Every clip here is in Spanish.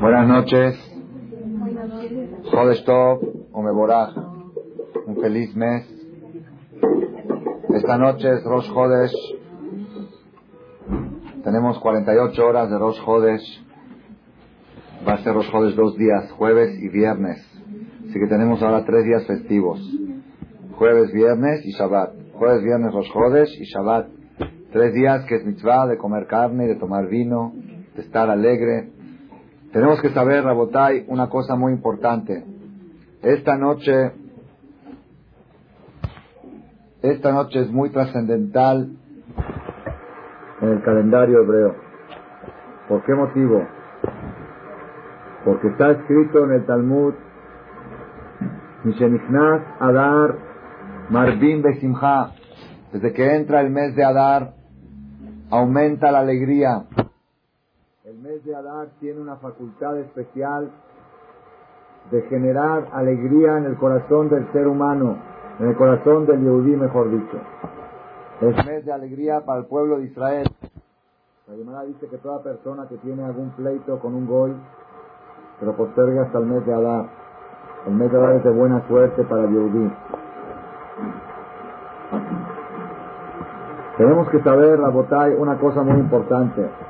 Buenas noches. Jodesh Tov o Meboraj. Un feliz mes. Esta noche es Rosh Jodesh. Tenemos 48 horas de Rosh Jodesh. Va a ser Rosh Jodesh dos días, jueves y viernes. Así que tenemos ahora tres días festivos. Jueves, viernes y Shabbat. Jueves, viernes Rosh Jodesh y Shabbat. Tres días que es mitzvah de comer carne, de tomar vino, de estar alegre. Tenemos que saber, Rabotai, una cosa muy importante. Esta noche, esta noche es muy trascendental en el calendario hebreo. ¿Por qué motivo? Porque está escrito en el Talmud, Mishenichnas Adar Marbim Besimha. Desde que entra el mes de Adar, aumenta la alegría. El mes de Adar tiene una facultad especial de generar alegría en el corazón del ser humano, en el corazón del Yehudí, mejor dicho. Es mes de alegría para el pueblo de Israel. La Gemara dice que toda persona que tiene algún pleito con un goy, se lo posterga hasta el mes de Adar. El mes de Adar es de buena suerte para el Yehudí. Tenemos que saber, Rabotay, una cosa muy importante.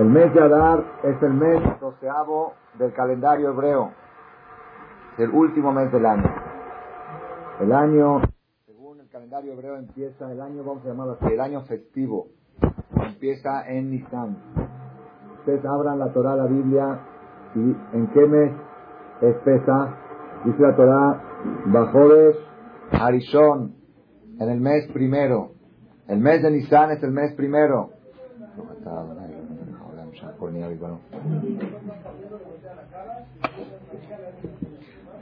El mes de Adar es el mes doceavo del calendario hebreo. El último mes del año. El año, según el calendario hebreo, empieza el año, vamos a llamarlo así, el año festivo. Empieza en Nisan. Ustedes abran la Torah, la Biblia, y en qué mes es. Dice la Torah, Bajodes Arishon, en el mes primero. El mes de Nisan es el mes primero.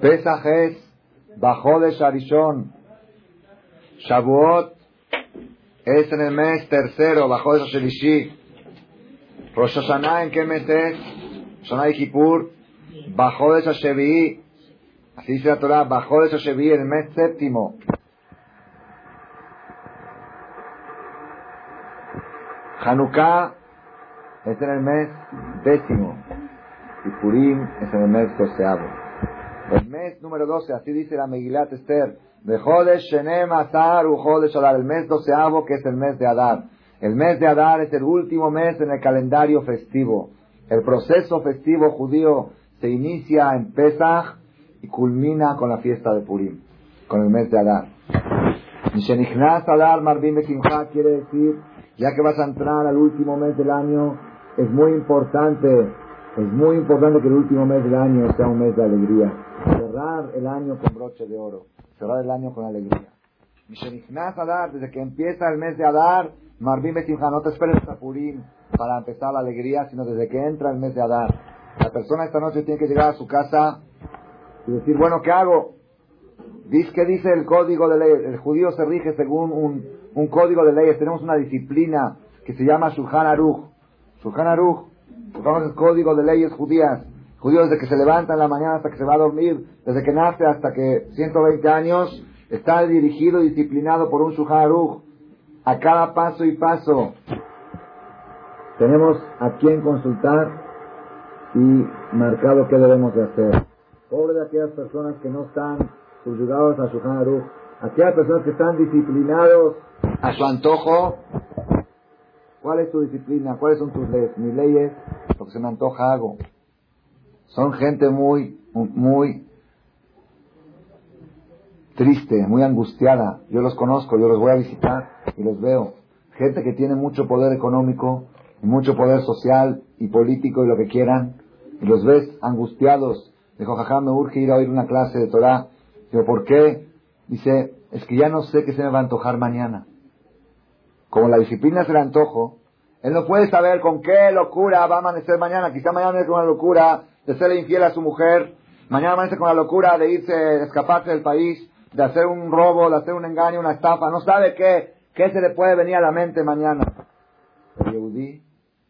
Pesach es Bajó de Sharishon. Shavuot es en el mes tercero, Bajó de Shelishi. Rosh Hashanah, ¿en qué mes es? Shana Kippur, Bajó de Shashevi. Así dice la Torah, Bajó de Shashevi en el mes séptimo. Hanukkah es en el mes décimo. Y Purim es en el mes doceavo. El mes número doce, así dice la Megilat Esther. De Jodesh Shenem Azar u Jodesh Adar. El mes doceavo que es el mes de Adar. El mes de Adar es el último mes en el calendario festivo. El proceso festivo judío se inicia en Pesach y culmina con la fiesta de Purim, con el mes de Adar. Adar Marbim Besimcha quiere decir, ya que vas a entrar al último mes del año, es muy importante, es muy importante que el último mes del año sea un mes de alegría. Cerrar el año con broche de oro, cerrar el año con alegría. Adar, desde que empieza el mes de Adar, Marbim Besimcha, no te esperes hasta Purim para empezar la alegría, sino desde que entra el mes de Adar. La persona esta noche tiene que llegar a su casa y decir, bueno, ¿qué hago? Que dice el código de ley. El judío se rige según un, un código de leyes. Tenemos una disciplina que se llama Shulchan Aruch. Shulchan Aruch, el código de leyes judías. Judío desde que se levanta en la mañana hasta que se va a dormir, desde que nace hasta que 120 años, está dirigido y disciplinado por un Shulchan Aruch. A cada paso y paso. Tenemos a quien consultar y marcado qué debemos de hacer. Pobre de aquellas personas que no están subyugados a su Aruch, aquellas personas que están disciplinados a su antojo. ¿Cuál es tu disciplina? ¿Cuáles son tus leyes? Mis leyes, lo que se me antoja hago. Son gente muy, muy triste, muy angustiada. Yo los conozco, yo los voy a visitar y los veo. Gente que tiene mucho poder económico, y mucho poder social y político y lo que quieran, y los ves angustiados. Dijo, jajá, me urge ir a oír una clase de Torah. Digo, ¿por qué? Dice, es que ya no sé qué se me va a antojar mañana. Como la disciplina es el antojo, él no puede saber con qué locura va a amanecer mañana. Quizá mañana es con la locura de serle infiel a su mujer. Mañana amanece con la locura de irse, de escaparse del país, de hacer un robo, de hacer un engaño, una estafa. No sabe qué, qué se le puede venir a la mente mañana. El Yehudí,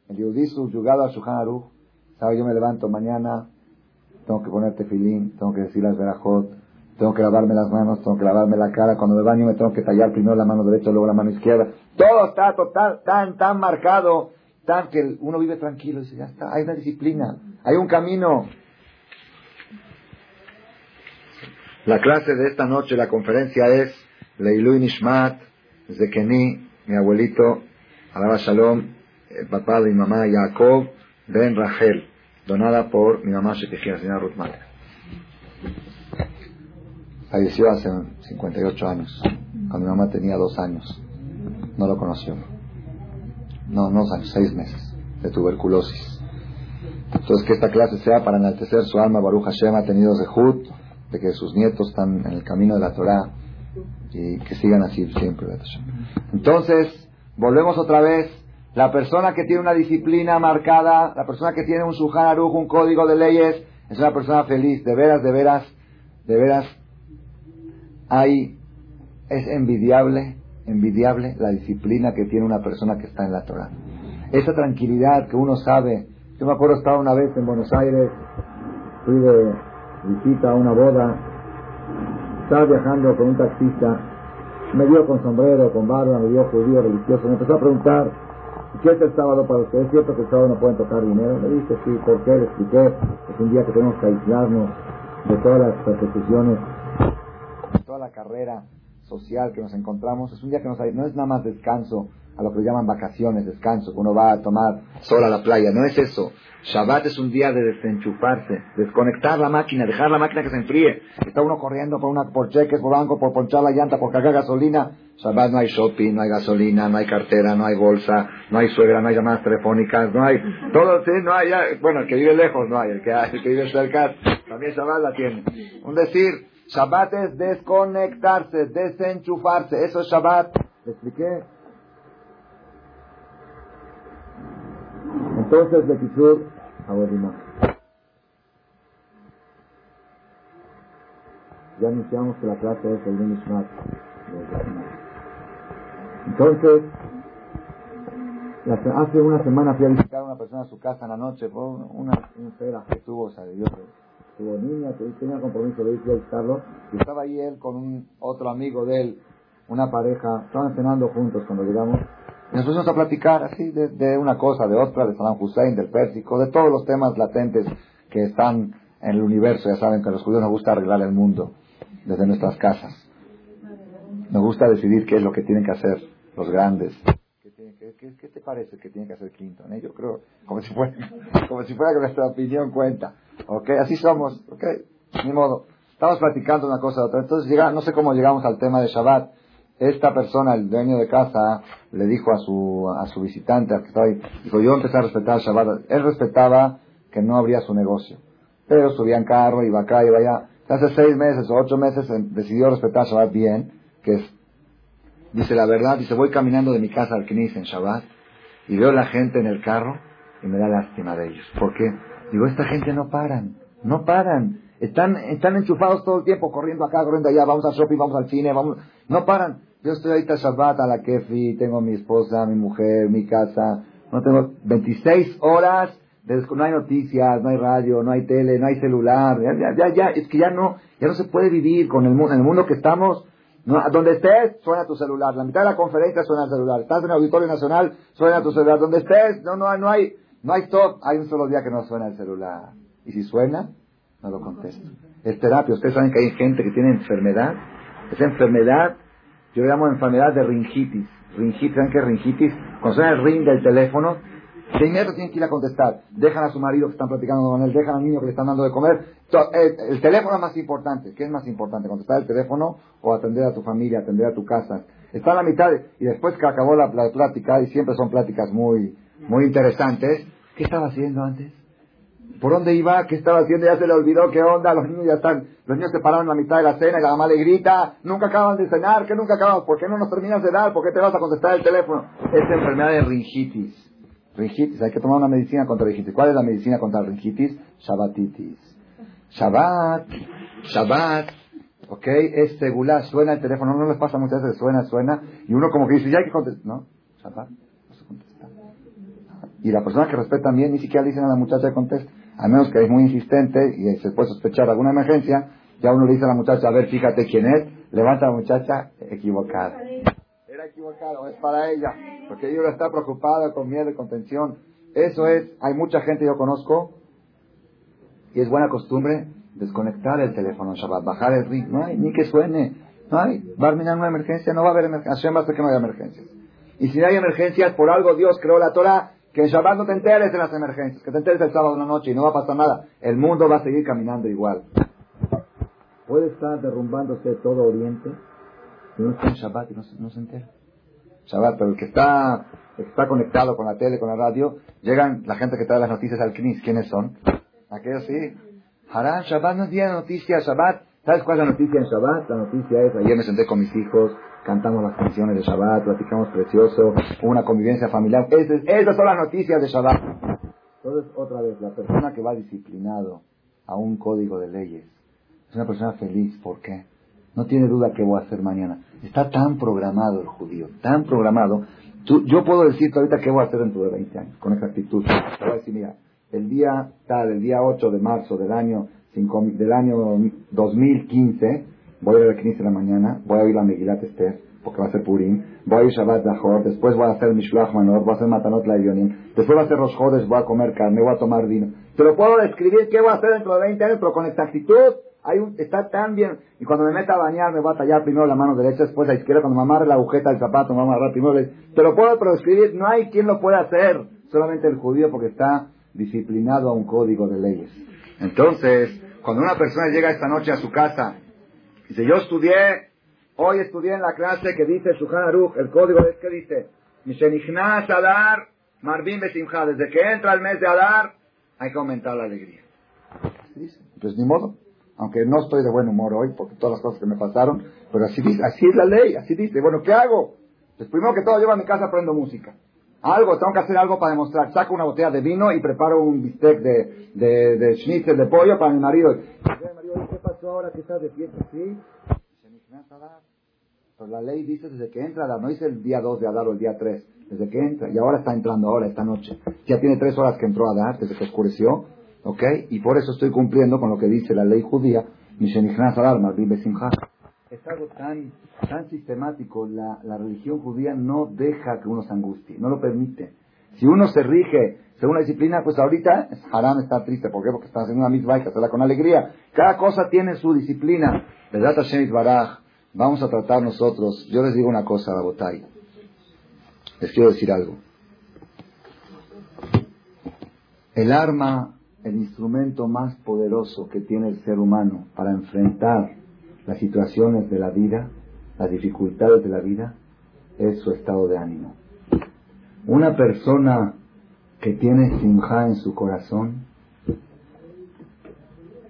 el Yehudí subyugado a su Aruch, sabe, yo me levanto mañana, tengo que poner tefilín, tengo que decir las verajot, tengo que lavarme las manos, tengo que lavarme la cara, cuando me baño me tengo que tallar primero la mano derecha, luego la mano izquierda. Todo está total, tan, tan marcado. tan que uno vive tranquilo. Ya está, hay una disciplina, hay un camino. La clase de esta noche, la conferencia es Leilu Nishmat, Zekeni, mi abuelito, Alaba Shalom, el papá de mi mamá Jacob, Ben Rachel, donada por mi mamá Shekejia, la señora Ruth Falleció hace 58 años, cuando mi mamá tenía dos años. No lo conoció. No, no años, seis meses de tuberculosis. Entonces, que esta clase sea para enaltecer su alma. Baruch Hashem ha tenido Zehut, de que sus nietos están en el camino de la Torah y que sigan así siempre. Entonces, volvemos otra vez. La persona que tiene una disciplina marcada, la persona que tiene un Suhan Aruj, un código de leyes, es una persona feliz. De veras, de veras, de veras, hay, es envidiable, envidiable la disciplina que tiene una persona que está en la Torah. Esa tranquilidad que uno sabe. Yo me acuerdo estaba una vez en Buenos Aires, fui de visita a una boda, estaba viajando con un taxista, me vio con sombrero, con barba, me vio judío, religioso, me empezó a preguntar, ¿qué es el sábado para ustedes? ¿Es cierto que el sábado no pueden tocar dinero? Le dije, sí, ¿por qué? Le expliqué, es un día que tenemos que aislarnos de todas las persecuciones la carrera social que nos encontramos, es un día que nos, no es nada más descanso, a lo que llaman vacaciones, descanso, que uno va a tomar sol a la playa, no es eso. Shabbat es un día de desenchufarse, desconectar la máquina, dejar la máquina que se enfríe. Está uno corriendo por, una, por cheques, por banco, por ponchar la llanta, por cargar gasolina. Shabbat no hay shopping, no hay gasolina, no hay cartera, no hay bolsa, no hay suegra, no hay llamadas telefónicas, no hay... Todo, sí, no hay... Bueno, el que vive lejos no hay, el que, el que vive cerca también Shabbat la tiene. Un decir, Shabbat es desconectarse, desenchufarse. Eso es Shabbat. ¿Le expliqué? Entonces, de Kishur, Ya anunciamos que la clase es el Nishmat. Entonces, hace una semana fui a visitar a una persona a su casa en la noche por una, una, que tuvo, o Dios tuvo niña, tenía compromiso de ir a visitarlo, y estaba ahí él con un otro amigo de él, una pareja, estaban cenando juntos cuando llegamos, y nos pusimos a platicar así de, una cosa, de otra, de Saddam Hussein, del Pérsico, de todos los temas latentes que están en el universo, ya saben que a los judíos nos gusta arreglar el mundo desde nuestras casas. Nos gusta decidir qué es lo que tienen que hacer los grandes, ¿Qué, te parece que tiene que hacer Clinton? Eh? Yo creo, como si, fuera, como si fuera que nuestra opinión cuenta. ¿Ok? Así somos. ¿Ok? Ni modo. Estamos platicando una cosa otra. Entonces, llega, no sé cómo llegamos al tema de Shabbat. Esta persona, el dueño de casa, le dijo a su, a su visitante, al que estaba ahí, dijo, yo empecé a respetar Shabbat. Él respetaba que no abría su negocio. Pero subía en carro, iba acá, iba allá. Hace seis meses o ocho meses em, decidió respetar Shabbat bien, que es Dice la verdad, dice, voy caminando de mi casa al Knis en Shabbat y veo la gente en el carro y me da lástima de ellos. ¿Por qué? Digo, esta gente no paran, no paran. Están, están enchufados todo el tiempo, corriendo acá, corriendo allá, vamos al shopping, vamos al cine, vamos, no paran. Yo estoy ahorita Shabbat a la Kefi, tengo mi esposa, mi mujer, mi casa, no tengo 26 horas, no hay noticias, no hay radio, no hay tele, no hay celular, ya, ya, ya, es que ya no, ya no se puede vivir con el mundo, en el mundo que estamos, no, donde estés, suena tu celular. La mitad de la conferencia suena el celular. Estás en el Auditorio Nacional, suena tu celular. Donde estés, no, no, no hay, no hay stop. Hay un solo día que no suena el celular. Y si suena, no lo contesto. Es terapia. Ustedes saben que hay gente que tiene enfermedad. Esa enfermedad, yo llamo enfermedad de ringitis. Ringitis, ¿saben qué es ringitis? Cuando suena el ring del teléfono, de inmediato tienen que ir a contestar. Dejan a su marido que están platicando con él, dejan al niño que le están dando de comer. El, teléfono es más importante. ¿Qué es más importante? ¿Contestar el teléfono o atender a tu familia, atender a tu casa? Está a la mitad y después que acabó la, plática, y siempre son pláticas muy, muy interesantes, ¿qué estaba haciendo antes? ¿Por dónde iba? ¿Qué estaba haciendo? Ya se le olvidó qué onda. Los niños ya están, los niños se pararon en la mitad de la cena y la mamá le grita, nunca acaban de cenar, ¿qué nunca acaban? ¿Por qué no nos terminas de dar? ¿Por qué te vas a contestar el teléfono? Es enfermedad de ringitis. Ringitis, hay que tomar una medicina contra ringitis. ¿Cuál es la medicina contra ringitis? Shabbatitis. Shabbat, Shabbat, ¿ok? Es segular, suena el teléfono, no les pasa muchas veces, suena, suena, y uno como que dice, ya hay que contestar. No, Shabbat, no se contesta. Y la persona que respeta bien ni siquiera le dicen a la muchacha que conteste, a menos que es muy insistente y se puede sospechar alguna emergencia, ya uno le dice a la muchacha, a ver, fíjate quién es, levanta a la muchacha equivocada. Equivocado, es para ella, porque ella está preocupada con miedo y con tensión. Eso es, hay mucha gente yo conozco, y es buena costumbre desconectar el teléfono en Shabbat, bajar el ritmo, ni que suene, no hay, va a terminar una emergencia, no va a haber emergencia, va a que no haya emergencias. Y si no hay emergencias, por algo Dios creó la Torah, que en Shabbat no te enteres de las emergencias, que te enteres el sábado en la noche y no va a pasar nada. El mundo va a seguir caminando igual. Puede estar derrumbándose todo Oriente y uno está en Shabbat y no, se entera. Shabbat, pero el que está, está conectado con la tele, con la radio, llegan la gente que trae las noticias al CNIS. ¿Quiénes son? Aquellos sí. Harán, Shabbat no es noticias, Shabbat. ¿Sabes cuál es la noticia en Shabbat? La noticia es, ayer me senté con mis hijos, cantamos las canciones de Shabbat, platicamos precioso, una convivencia familiar. esas son las noticias de Shabbat. Entonces, otra vez, la persona que va disciplinado a un código de leyes es una persona feliz. ¿Por qué? No tiene duda qué voy a hacer mañana. Está tan programado el judío, tan programado. yo puedo decirte ahorita qué voy a hacer dentro de 20 años, con esa actitud. Te voy a decir, mira, el día tal, el día 8 de marzo del año, del año 2015, voy a ir al 15 de la mañana, voy a ir a Megilat Esther, porque va a ser Purim, voy a ir Shabbat Zahor, después voy a hacer Mishloach Manor, voy a hacer Matanot Laivionim, después voy a hacer Rosh Chodesh, voy a comer carne, voy a tomar vino. Te lo puedo describir qué voy a hacer dentro de 20 años, pero con esta actitud hay un, está tan bien. Y cuando me meta a bañar, me voy a tallar primero la mano derecha, después la izquierda. Cuando me amarre la agujeta del zapato, me voy a amarrar primero. Te lo puedo describir, no hay quien lo pueda hacer. Solamente el judío porque está disciplinado a un código de leyes. Entonces, cuando una persona llega esta noche a su casa, dice, yo estudié, hoy estudié en la clase que dice Shuhan Aruch, el código es que dice, Mishenichnas Adar, Marvin Besimcha, desde que entra el mes de Adar, hay que aumentar la alegría. Pues ni modo, aunque no estoy de buen humor hoy por todas las cosas que me pasaron, pero así así es la ley, así dice. Bueno, ¿qué hago? Pues primero que todo llevo a mi casa aprendo música. Algo, tengo que hacer algo para demostrar. Saco una botella de vino y preparo un bistec de, de, de schnitzel de pollo para mi marido. ¿qué pasó ahora que estás de fiesta así? Pues la ley dice desde que entra, no dice el día 2 de Adar o el día 3, desde que entra, y ahora está entrando ahora, esta noche. Ya tiene tres horas que entró Adar, desde que oscureció, ¿ok? Y por eso estoy cumpliendo con lo que dice la ley judía, es algo tan, tan sistemático, la, la religión judía no deja que uno se angustie, no lo permite. Si uno se rige según la disciplina, pues ahorita es haram estar triste. ¿Por qué? Porque está haciendo una misma hay que hacerla con alegría. Cada cosa tiene su disciplina. ¿Verdad, Hashem Baraj? Vamos a tratar nosotros. Yo les digo una cosa, Botay. Les quiero decir algo. El arma, el instrumento más poderoso que tiene el ser humano para enfrentar las situaciones de la vida, las dificultades de la vida, es su estado de ánimo. Una persona que tiene simja en su corazón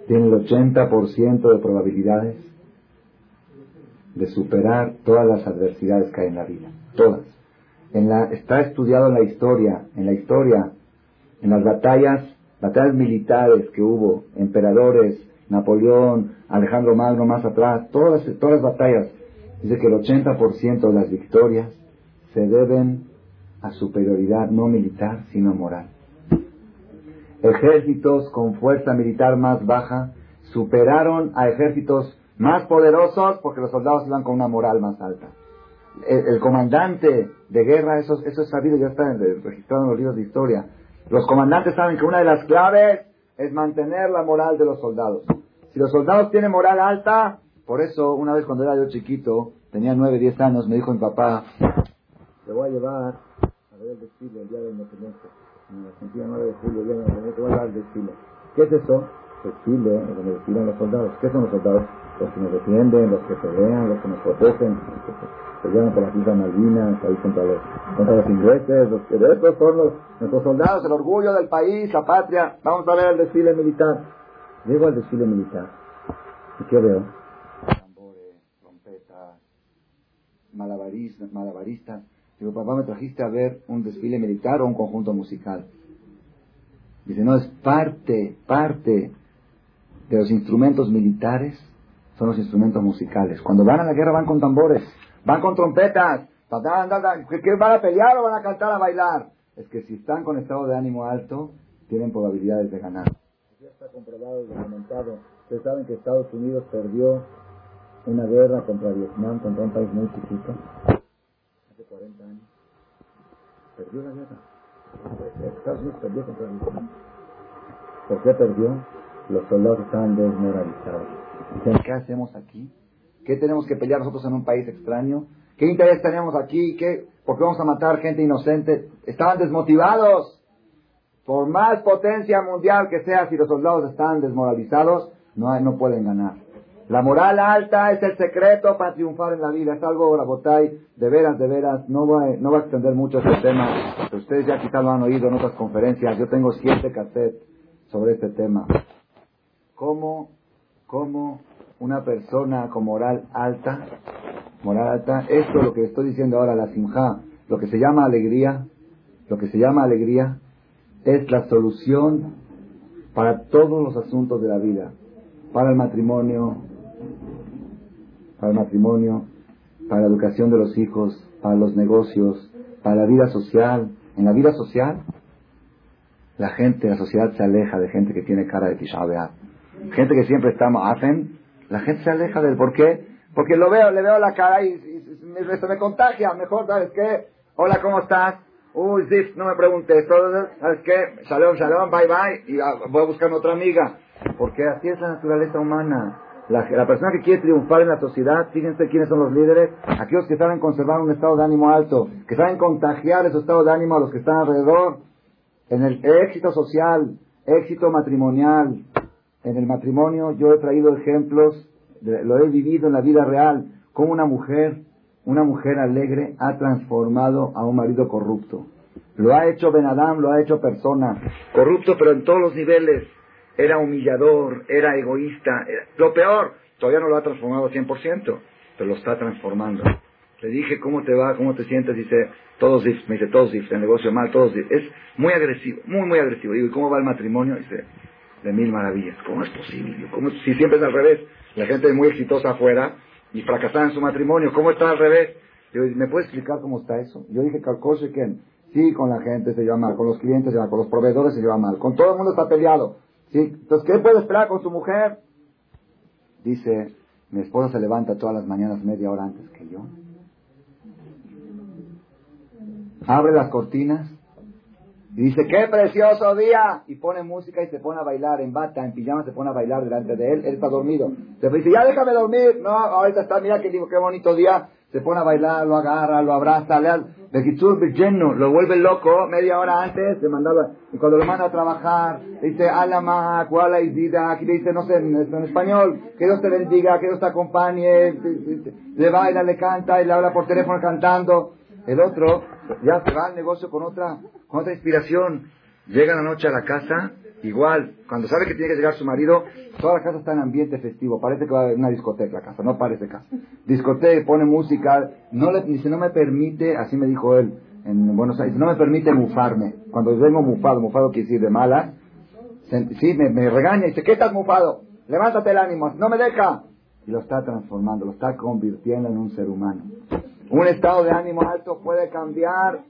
tiene el 80% de probabilidades de superar todas las adversidades que hay en la vida. Todas. Está estudiado en la historia, en la historia, en las batallas, batallas militares que hubo, emperadores, Napoleón, Alejandro Magno más atrás, todas, todas las batallas, dice que el 80% de las victorias se deben a superioridad no militar, sino moral. Ejércitos con fuerza militar más baja superaron a ejércitos más poderosos porque los soldados iban con una moral más alta. El, comandante de guerra, eso, eso es sabido, ya está registrado en los libros de historia. Los comandantes saben que una de las claves es mantener la moral de los soldados. Si los soldados tienen moral alta, por eso una vez cuando era yo chiquito, tenía 9, 10 años, me dijo mi papá, te voy a llevar a ver el desfile el día de independencia. En Argentina 9 de julio, el día de independencia, te voy a llevar al desfile. ¿Qué es eso? Desfile, donde desfilan los soldados. ¿Qué son los soldados? Los que nos defienden, los que pelean, los que nos protegen, los que pelean por las Islas Malvinas, ahí contra los, contra los ingleses, los que estos son los, nuestros soldados, el orgullo del país, la patria. Vamos a ver el desfile militar. Llego al desfile militar. ¿Y qué veo? Tambores, trompetas, malabaristas, malabaristas. Digo, papá, ¿me trajiste a ver un desfile militar o un conjunto musical? Dice, no, es parte, parte de los instrumentos militares son los instrumentos musicales. Cuando van a la guerra van con tambores, van con trompetas. ¿Qué van a pelear o van a cantar, a bailar? Es que si están con estado de ánimo alto, tienen probabilidades de ganar ya está comprobado y documentado. Ustedes saben que Estados Unidos perdió una guerra contra Vietnam, contra un país muy chiquito. 40 años. Perdió la guerra. Estados Unidos perdió contra Vietnam. ¿Por qué perdió? Los soldados estaban desmoralizados. Dicen, ¿qué hacemos aquí? ¿Qué tenemos que pelear nosotros en un país extraño? ¿Qué interés tenemos aquí? ¿Qué, ¿Por qué vamos a matar gente inocente? Estaban desmotivados. Por más potencia mundial que sea, si los soldados están desmoralizados, no, no pueden ganar. La moral alta es el secreto para triunfar en la vida. Es algo, la botay, de veras, de veras. No va, no a extender mucho este tema. Ustedes ya quizás lo han oído en otras conferencias. Yo tengo siete cassettes sobre este tema. ¿Cómo, cómo una persona con moral alta, moral alta, esto lo que estoy diciendo ahora, la simja, lo que se llama alegría, lo que se llama alegría, es la solución para todos los asuntos de la vida, para el matrimonio, para el matrimonio, para la educación de los hijos, para los negocios, para la vida social. En la vida social, la gente, la sociedad se aleja de gente que tiene cara de Tisha Gente que siempre está hacen, la gente se aleja del por qué. Porque lo veo, le veo la cara y, se me contagia. Mejor, ¿sabes qué? Hola, ¿cómo estás? Uy, no me preguntes. ¿Sabes qué? Shalom, shalom, bye, bye. Y voy a buscar otra amiga. Porque así es la naturaleza humana. La, persona que quiere triunfar en la sociedad, fíjense quiénes son los líderes, aquellos que saben conservar un estado de ánimo alto, que saben contagiar ese estado de ánimo a los que están alrededor. En el éxito social, éxito matrimonial, en el matrimonio yo he traído ejemplos, lo he vivido en la vida real, como una mujer, una mujer alegre ha transformado a un marido corrupto. Lo ha hecho Ben Adam, lo ha hecho persona, corrupto pero en todos los niveles era humillador, era egoísta, lo peor, todavía no lo ha transformado 100%, pero lo está transformando. Le dije, ¿cómo te va? ¿Cómo te sientes? Dice, todos me dice, todos dice, el negocio mal, todos Es muy agresivo, muy, muy agresivo. Digo, ¿y cómo va el matrimonio? Dice, de mil maravillas. ¿Cómo es posible? ¿Cómo, si siempre es al revés. La gente es muy exitosa afuera y fracasada en su matrimonio. ¿Cómo está al revés? Digo, ¿me puedes explicar cómo está eso? Yo dije, que sí, con la gente se lleva mal, con los clientes se lleva mal, con los proveedores se lleva mal, con todo el mundo está peleado. ¿Sí? Entonces, ¿qué puede esperar con su mujer? Dice, mi esposa se levanta todas las mañanas media hora antes que yo. Abre las cortinas y dice, qué precioso día. Y pone música y se pone a bailar en bata, en pijama, se pone a bailar delante de él. Él está dormido. Se dice, ya déjame dormir. No, ahorita está, mira que digo, qué bonito día. Se pone a bailar, lo agarra, lo abraza, le lleno, lo vuelve loco media hora antes de mandarlo. Y cuando lo manda a trabajar, dice, alama, cuala y aquí le dice, no sé, en, español, que Dios te bendiga, que Dios te acompañe, le baila, le canta y le habla por teléfono cantando. El otro ya se va al negocio con otra, con otra inspiración. Llega la noche a la casa, igual, cuando sabe que tiene que llegar su marido, toda la casa está en ambiente festivo. Parece que va a haber una discoteca la casa, no parece casa. Discoteca, pone música, no le, dice, no me permite, así me dijo él en Buenos Aires, no me permite mufarme. Cuando vengo mufado, mufado quiere decir de mala, sí, me, me regaña y dice, ¿qué estás mufado? Levántate el ánimo, no me deja. Y lo está transformando, lo está convirtiendo en un ser humano. Un estado de ánimo alto puede cambiar,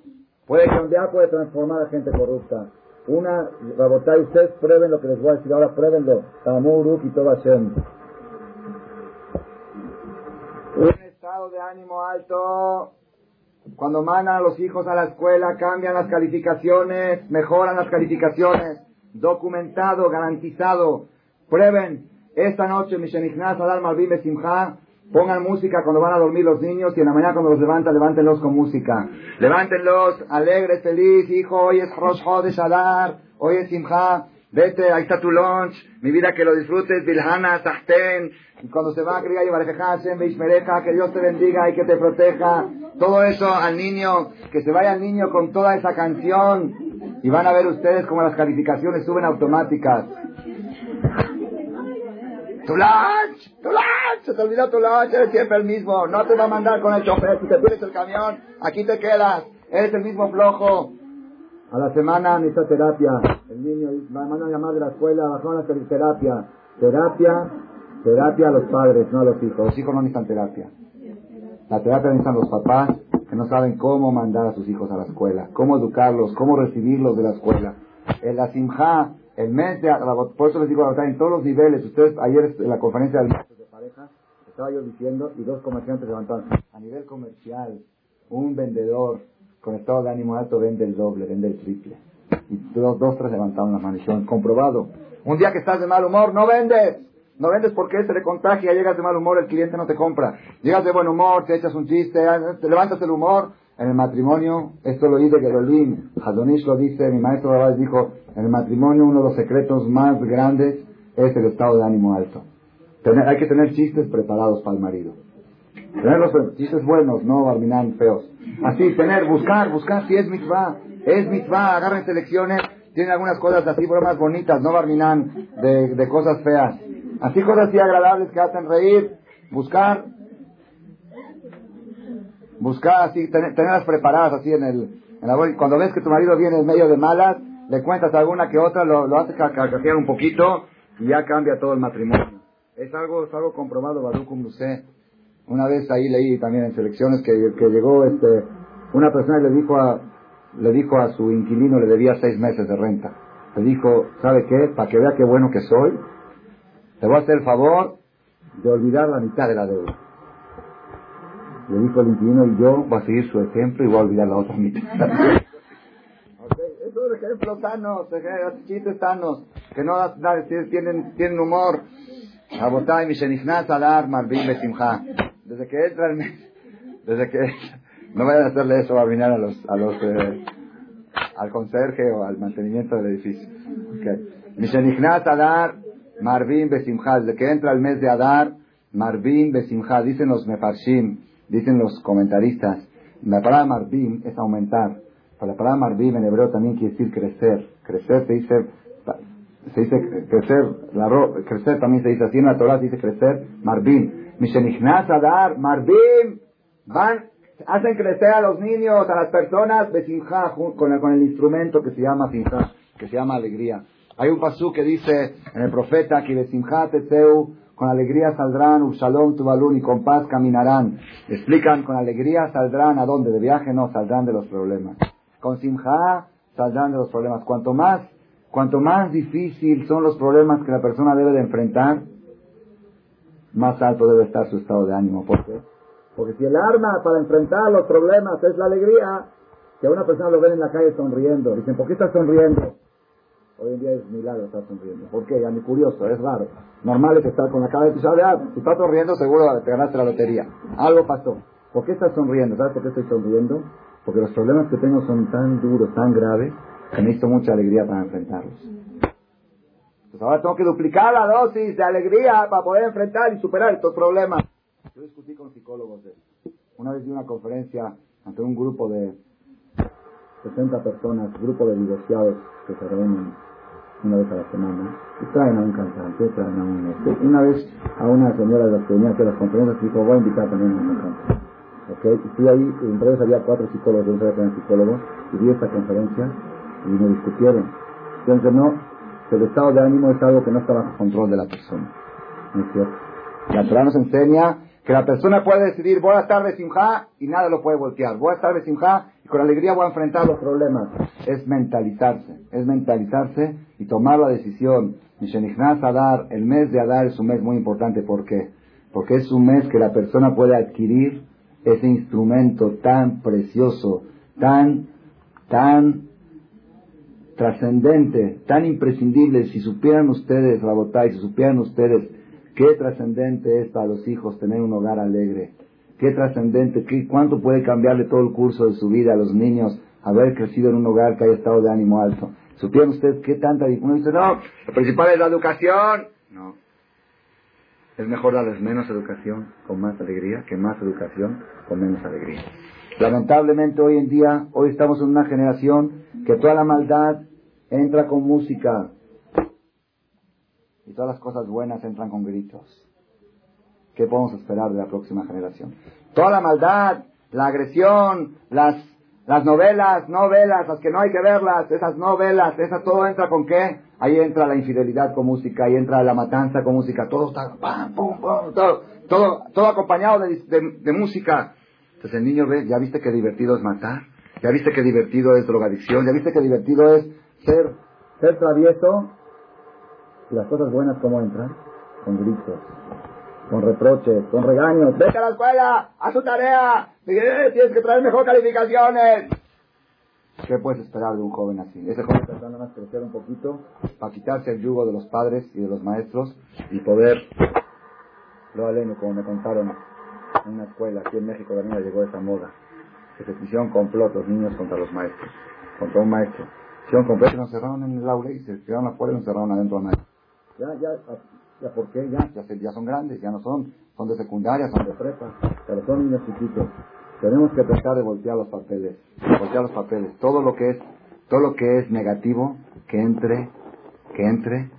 puede cambiar, puede transformar a gente corrupta. Una, y ustedes prueben lo que les voy a decir ahora, pruébenlo. Tamuruk y Hashem. Un estado de ánimo alto, cuando mandan a los hijos a la escuela, cambian las calificaciones, mejoran las calificaciones, documentado, garantizado. Prueben, esta noche, Mishenichnas Adal Malvim Simcha, Pongan música cuando van a dormir los niños y en la mañana cuando los levantan, levántenlos con música. Levántenlos alegres, feliz, hijo, hoy es Rosh de Shadar, hoy es Simcha, vete, ahí está tu lunch, mi vida que lo disfrutes, Bilhana, Sahten, cuando se va a criar y que Dios te bendiga y que te proteja. Todo eso al niño, que se vaya el niño con toda esa canción y van a ver ustedes como las calificaciones suben automáticas. Tu lunch, se te olvidó tu lunch, eres siempre el mismo, no te va a mandar con el chofer, si te pides el camión, aquí te quedas, eres el mismo flojo. A la semana necesita terapia, el niño, mandan a llamar de la escuela, bajaron la terapia, terapia, terapia a los padres, no a los hijos, los hijos no necesitan terapia. La terapia necesitan los papás que no saben cómo mandar a sus hijos a la escuela, cómo educarlos, cómo recibirlos de la escuela. El asimja el mes de por eso les digo, en todos los niveles, ustedes ayer en la conferencia de pareja, estaba yo diciendo, y dos comerciantes levantaron, a nivel comercial, un vendedor con estado de ánimo alto vende el doble, vende el triple. Y dos, dos tres levantaron la mano comprobado. Un día que estás de mal humor, no vendes. No vendes porque se le contagia, llegas de mal humor, el cliente no te compra. Llegas de buen humor, te echas un chiste, te levantas el humor. En el matrimonio, esto lo dice Gerolín, Hadonish lo dice, mi maestro Rabal dijo, en el matrimonio uno de los secretos más grandes es el estado de ánimo alto. hay que tener chistes preparados para el marido. Tener los chistes buenos, no barminan feos. Así, tener, buscar, buscar si es mitzvah. Es mitzvah, agarren selecciones, tienen algunas cosas así, más bonitas, no barminan de, de cosas feas. Así cosas así agradables que hacen reír, buscar, buscar así, tenerlas preparadas así en el, en la Cuando ves que tu marido viene en medio de malas, le cuentas alguna que otra, lo, lo haces un poquito y ya cambia todo el matrimonio. Es algo, es algo comprobado, Baruch sé. Una vez ahí leí también en selecciones que, que llegó este, una persona y le dijo a, le dijo a su inquilino, le debía seis meses de renta. Le dijo, ¿sabe qué? Para que vea qué bueno que soy, te voy a hacer el favor de olvidar la mitad de la deuda. Le dijo el inquilino y yo voy a seguir su ejemplo y voy a olvidar la otra mitad. okay. Esos ejemplos sanos, chistes sanos, que no tienen, tienen humor. Desde que entra el mes, desde que, no vayan a hacerle eso a a los, a los, eh, al conserje o al mantenimiento del edificio. Okay. Mishenichnas Adar, Marvin Besimha, desde que entra el mes de Adar, Marvin Besimha, dicen los Mefarshim, dicen los comentaristas, la palabra Marvin es aumentar, pero la palabra Marvin en hebreo también quiere decir crecer, crecer se dice, se dice crecer, la crecer también se dice así en la Torah se dice crecer, Marvin, Mishenichnas Adar, Marvin, van, hacen crecer a los niños, a las personas, Besimha, con el, con el instrumento que se llama Simha, que se llama alegría. Hay un pasú que dice en el profeta que con alegría saldrán, Upsalom, Tubalun y con paz caminarán. Explican, con alegría saldrán, ¿a dónde? De viaje no, saldrán de los problemas. Con Simha saldrán de los problemas. Cuanto más, cuanto más difícil son los problemas que la persona debe de enfrentar, más alto debe estar su estado de ánimo. ¿Por qué? Porque si el arma para enfrentar los problemas es la alegría, que a una persona lo ven en la calle sonriendo, dicen, ¿por qué estás sonriendo? Hoy en día es milagro estar sonriendo. ¿Por qué? Ya ni curioso, es raro. Normal es estar con la cara de tu ah, si estás sonriendo seguro te ganaste la lotería. Algo pasó. ¿Por qué estás sonriendo? ¿Sabes por qué estoy sonriendo? Porque los problemas que tengo son tan duros, tan graves, que necesito mucha alegría para enfrentarlos. Pues ahora tengo que duplicar la dosis de alegría para poder enfrentar y superar estos problemas. Yo discutí con psicólogos de Una vez di una conferencia ante un grupo de 60 personas, grupo de divorciados que se reúnen una vez a la semana, y traen a un cantante, traen a un... Este, una vez a una señora de las que venía a las conferencias dijo, voy a invitar también a un cantante. Okay. Y fui ahí, entre ellos había cuatro psicólogos, yo no sabía psicólogos, y vi esta conferencia y me discutieron. Entonces, no, el estado de ánimo es algo que no está bajo control de la persona. ¿No es cierto? La Torah nos enseña que la persona puede decidir, voy a estar de simja y nada lo puede voltear. Voy a estar de simja y con alegría voy a enfrentar los problemas. Es mentalizarse, es mentalizarse y tomar la decisión. Mishenichnas Adar, el mes de Adar es un mes muy importante. ¿Por qué? Porque es un mes que la persona puede adquirir ese instrumento tan precioso, tan, tan trascendente, tan imprescindible. Si supieran ustedes, Rabotay, si supieran ustedes Qué trascendente es para los hijos tener un hogar alegre. Qué trascendente, qué, cuánto puede cambiarle todo el curso de su vida a los niños haber crecido en un hogar que haya estado de ánimo alto. ¿Supieron ustedes qué tanta... Uno dice, no, lo principal es la educación. No. Es mejor darles menos educación con más alegría que más educación con menos alegría. Lamentablemente hoy en día, hoy estamos en una generación que toda la maldad entra con música, y todas las cosas buenas entran con gritos. ¿Qué podemos esperar de la próxima generación? Toda la maldad, la agresión, las, las novelas, novelas, las que no hay que verlas, esas novelas, esa todo entra con qué? Ahí entra la infidelidad con música, ahí entra la matanza con música, todo está, pam, pum, pum, todo, todo, todo acompañado de, de música. Entonces el niño ve, ya viste qué divertido es matar, ya viste qué divertido es drogadicción, ya viste qué divertido es ser, ser travieso, y las cosas buenas, ¿cómo entran? Con gritos. con reproches, con regaños. Vete a la escuela, a tu tarea, tienes que traer mejor calificaciones. ¿Qué puedes esperar de un joven así? Ese joven está tratando más crecer un poquito para quitarse el yugo de los padres y de los maestros y poder, lo aleno, como me contaron en una escuela aquí en México, también llegó esa moda, que se hicieron complot los niños contra los maestros, contra un maestro. Hicieron complot y nos cerraron en el aula y se tiraron afuera y nos cerraron adentro al maestro. Ya, ya, ya, ¿por qué? Ya, ya, ya son grandes, ya no son, son de secundaria, son de prepa, pero son niños. Tenemos que tratar de voltear los papeles, voltear los papeles. Todo lo que es, todo lo que es negativo, que entre, que entre,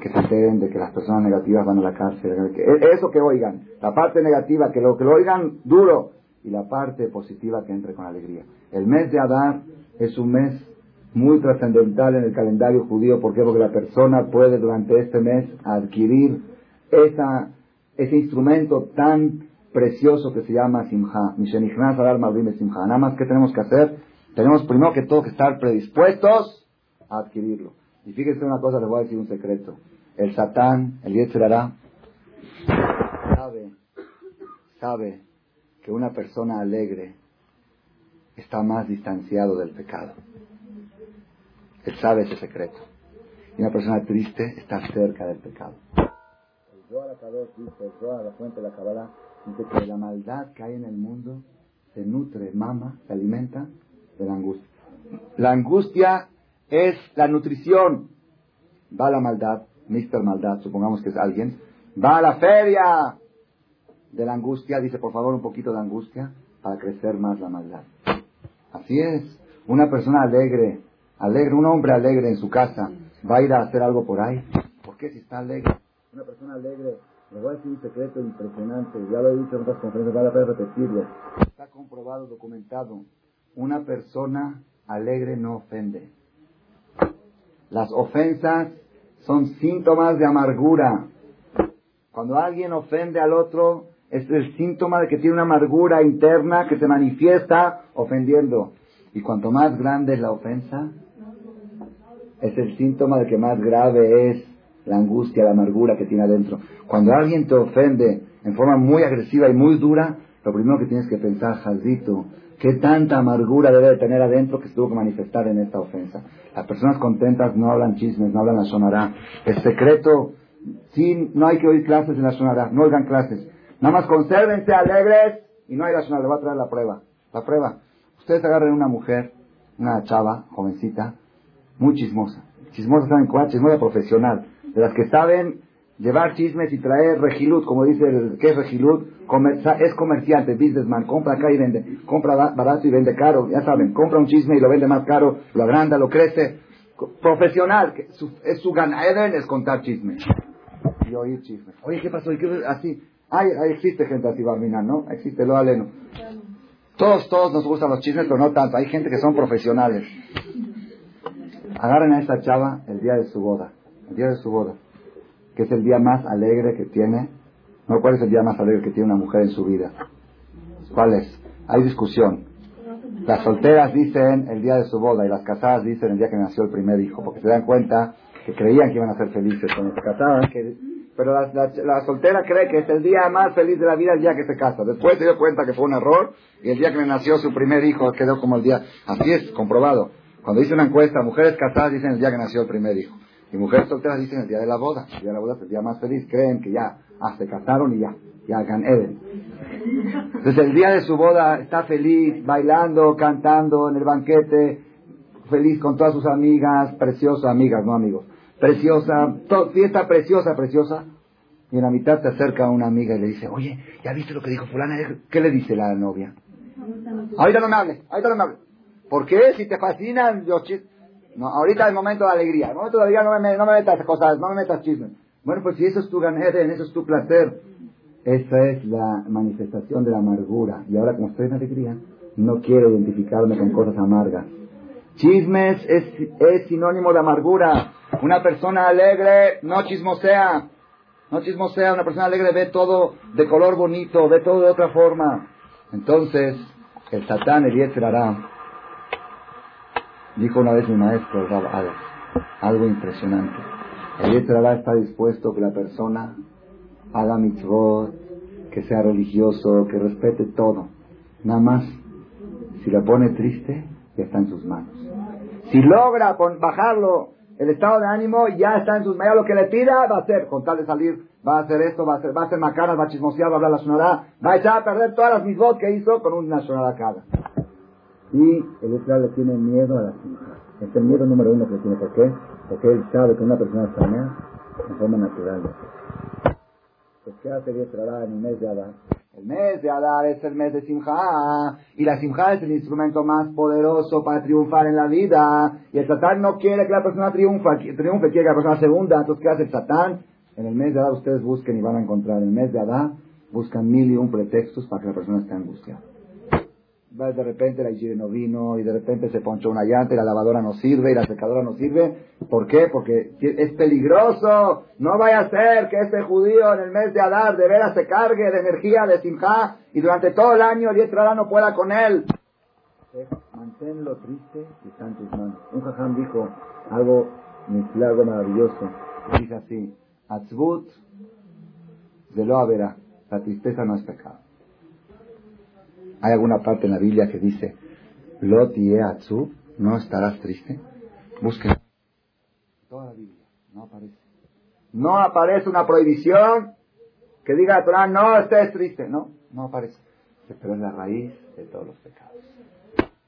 que se enteren de que las personas negativas van a la cárcel. E, eso que oigan, la parte negativa, que lo que lo oigan duro, y la parte positiva que entre con alegría. El mes de Adar es un mes muy trascendental en el calendario judío. ¿Por? Porque la persona puede durante este mes adquirir esa, ese instrumento tan precioso que se llama Simha. Simha. Nada más que tenemos que hacer, tenemos primero que todo que estar predispuestos a adquirirlo. Y fíjense una cosa, les voy a decir un secreto. El Satán, el Yetzirará, sabe, sabe que una persona alegre está más distanciado del pecado. Él sabe ese secreto. Y una persona triste está cerca del pecado. El Zohar dice, el Zohar, la fuente de la Kabbalah, dice que la maldad que hay en el mundo se nutre, mama, se alimenta de la angustia. La angustia es la nutrición. Va la maldad, Mr. Maldad, supongamos que es alguien, va a la feria de la angustia, dice por favor un poquito de angustia para crecer más la maldad. Así es, una persona alegre, alegre, un hombre alegre en su casa, va a ir a hacer algo por ahí. ¿Por qué si está alegre? Una persona alegre, le voy a decir un secreto impresionante, ya lo he dicho en otras conferencias, vale la pena repetirlo. Está comprobado, documentado. Una persona alegre no ofende. Las ofensas son síntomas de amargura. Cuando alguien ofende al otro, es el síntoma de que tiene una amargura interna que se manifiesta ofendiendo. Y cuanto más grande es la ofensa, es el síntoma de que más grave es la angustia, la amargura que tiene adentro. Cuando alguien te ofende en forma muy agresiva y muy dura, lo primero que tienes que pensar, Jaldito, ¿qué tanta amargura debe de tener adentro que se tuvo que manifestar en esta ofensa? Las personas contentas no hablan chismes, no hablan la sonará. El secreto, sí, no hay que oír clases en la sonará, no oigan clases. Nada más consérvense alegres y no hay razón, le voy a traer la prueba. La prueba. Ustedes agarren una mujer, una chava, jovencita, muy chismosa. Chismosa, ¿saben cuál? Chismosa profesional. De las que saben llevar chismes y traer regilut, como dice el que es regilut, es comerciante, businessman, compra acá y vende, compra barato y vende caro, ya saben, compra un chisme y lo vende más caro, lo agranda, lo crece. Profesional, que es su ganaeden es contar chismes. Y oír chismes. Oye, ¿qué pasó? ¿Y qué? Así. Hay, existe gente así, Barminan, ¿no? Existe lo aleno. Todos, todos nos gustan los chismes, pero no tanto. Hay gente que son profesionales. Agarren a esta chava el día de su boda. El día de su boda. Que es el día más alegre que tiene. No, ¿cuál es el día más alegre que tiene una mujer en su vida? ¿Cuál es? Hay discusión. Las solteras dicen el día de su boda y las casadas dicen el día que nació el primer hijo, porque se dan cuenta que creían que iban a ser felices cuando se casaban, que pero la, soltera cree que es el día más feliz de la vida el día que se casa. Después se dio cuenta que fue un error y el día que nació su primer hijo quedó como el día. Así es, comprobado. Cuando dice una encuesta, mujeres casadas dicen el día que nació el primer hijo. Y mujeres solteras dicen el día de la boda. El día de la boda es el día más feliz. Creen que ya, ah, se casaron y ya, ya hagan Eden. Entonces el día de su boda está feliz, bailando, cantando en el banquete, feliz con todas sus amigas, preciosas amigas, no amigos preciosa, fiesta preciosa, preciosa. Y en la mitad se acerca una amiga y le dice, oye, ¿ya viste lo que dijo fulana? ¿Qué le dice la novia? Ahorita no me hable, ahorita no me hable. ¿Por qué? Si te fascinan los chismes. No, ahorita es el momento de alegría. El momento de alegría no me, no me metas cosas, no me metas chismes. Bueno, pues si eso es tu ganeren, eso es tu placer. Esa es la manifestación de la amargura. Y ahora como estoy en alegría, no quiero identificarme con cosas amargas. Chismes es, es sinónimo de amargura. Una persona alegre no chismosea. No chismosea. Una persona alegre ve todo de color bonito, ve todo de otra forma. Entonces, el Satán, el. Dijo una vez mi maestro, algo impresionante. El hará está dispuesto que la persona haga mitzvot, que sea religioso, que respete todo. Nada más, si lo pone triste, ya está en sus manos. Si logra bajarlo, el estado de ánimo ya está en sus manos. Lo que le pida va a hacer, con tal de salir, va a hacer esto, va a hacer, va a hacer macanas, va a chismosear, va a hablar la sonará, va a echar a perder todas las mitzvot que hizo con una sonará cada. Y el Israel le tiene miedo a la simja. Es el miedo número uno que tiene. ¿Por qué? Porque él sabe que una persona sana en forma natural. Pues ¿qué hace Yetzirah en el mes de Adar? El mes de Adar es el mes de Simcha. Y la Simcha es el instrumento más poderoso para triunfar en la vida. Y el Satán no quiere que la persona triunfe, triunfe quiere que la persona segunda. Entonces, ¿qué hace el Satán? En el mes de Adar ustedes busquen y van a encontrar. En el mes de Adar buscan mil y un pretextos para que la persona esté angustiada de repente la higiene no vino y de repente se ponchó una llanta y la lavadora no sirve y la secadora no sirve. ¿Por qué? Porque es peligroso. No vaya a ser que este judío en el mes de Adar de veras se cargue de energía de Simha y durante todo el año el no pueda con él. Manténlo triste y está en tus manos. Un jajam dijo algo, algo maravilloso. Dice así, Atzbut de lo. La tristeza no es pecado. ¿Hay alguna parte en la Biblia que dice, Lot y Eatzu, no estarás triste? Busquen. Toda la Biblia, no aparece. No aparece una prohibición que diga a Torah, no estés triste. No, no aparece. Pero es la raíz de todos los pecados.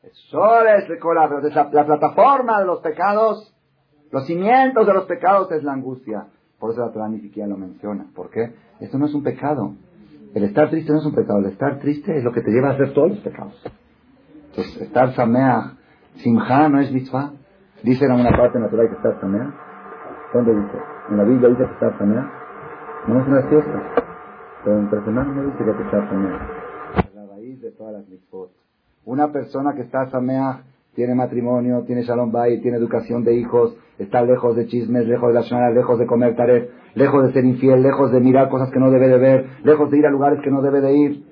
Eso es la, la plataforma de los pecados, los cimientos de los pecados es la angustia. Por eso la Torah ni siquiera lo menciona. ¿Por qué? Esto no es un pecado. El estar triste no es un pecado, el estar triste es lo que te lleva a hacer todos los pecados. Entonces, estar sameach, simja no es mitzvah. Dice en una parte natural que estar sameach. ¿Dónde dice? En la Biblia dice que estar sameach. No es una fiesta. Pero en personal no dice que estar sameach. Es la raíz de todas las mitzvot. Una persona que está sameach tiene matrimonio, tiene shalom bay, tiene educación de hijos, está lejos de chismes, lejos de la shonara, lejos de comer taref, lejos de ser infiel, lejos de mirar cosas que no debe de ver, lejos de ir a lugares que no debe de ir,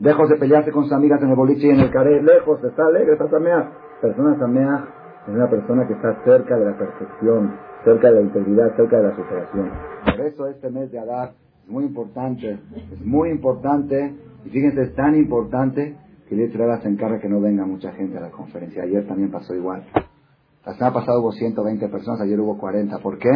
lejos de pelearse con sus amigas en el boliche y en el caré, lejos, está alegre, está samea. Persona samea es una persona que está cerca de la perfección, cerca de la integridad, cerca de la superación. Por eso este mes de Adar es muy importante, es muy importante, y fíjense, es tan importante que el se encarga que no venga mucha gente a la conferencia. Ayer también pasó igual. La semana pasada hubo 120 personas, ayer hubo 40. ¿Por qué?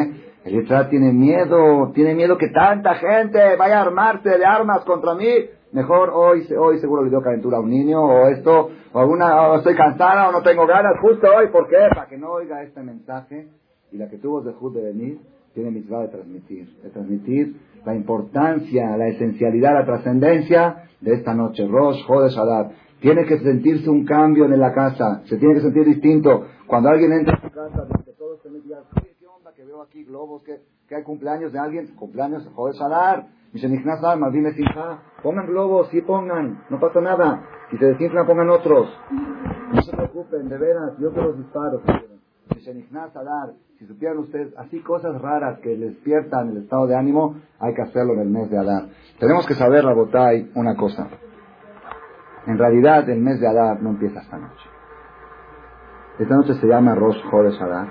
El Israel tiene miedo, tiene miedo que tanta gente vaya a armarse de armas contra mí. Mejor hoy, hoy seguro le dio calentura a un niño, o esto, o alguna, o estoy cansada, o no tengo ganas, justo hoy, ¿por qué? Para que no oiga este mensaje. Y la que tuvo de de venir, tiene mitzvah de transmitir, de transmitir la importancia, la esencialidad, la trascendencia de esta noche. Rosh, Jodes, Adar. Tiene que sentirse un cambio en la casa, se tiene que sentir distinto. Cuando alguien entra a su casa, que todos se metían, ¿qué onda? Que veo aquí globos, que, que hay cumpleaños de alguien, cumpleaños, Jodes, Adar. más dime sinja, pongan globos, sí pongan, no pasa nada. Si se desinflan, pongan otros. No se preocupen, de veras, yo que los disparo. Si supieran ustedes, así cosas raras que despiertan el estado de ánimo, hay que hacerlo en el mes de Adar. Tenemos que saber, Rabotay, una cosa. En realidad, el mes de Adar no empieza esta noche. Esta noche se llama Rosh Jodes Adar,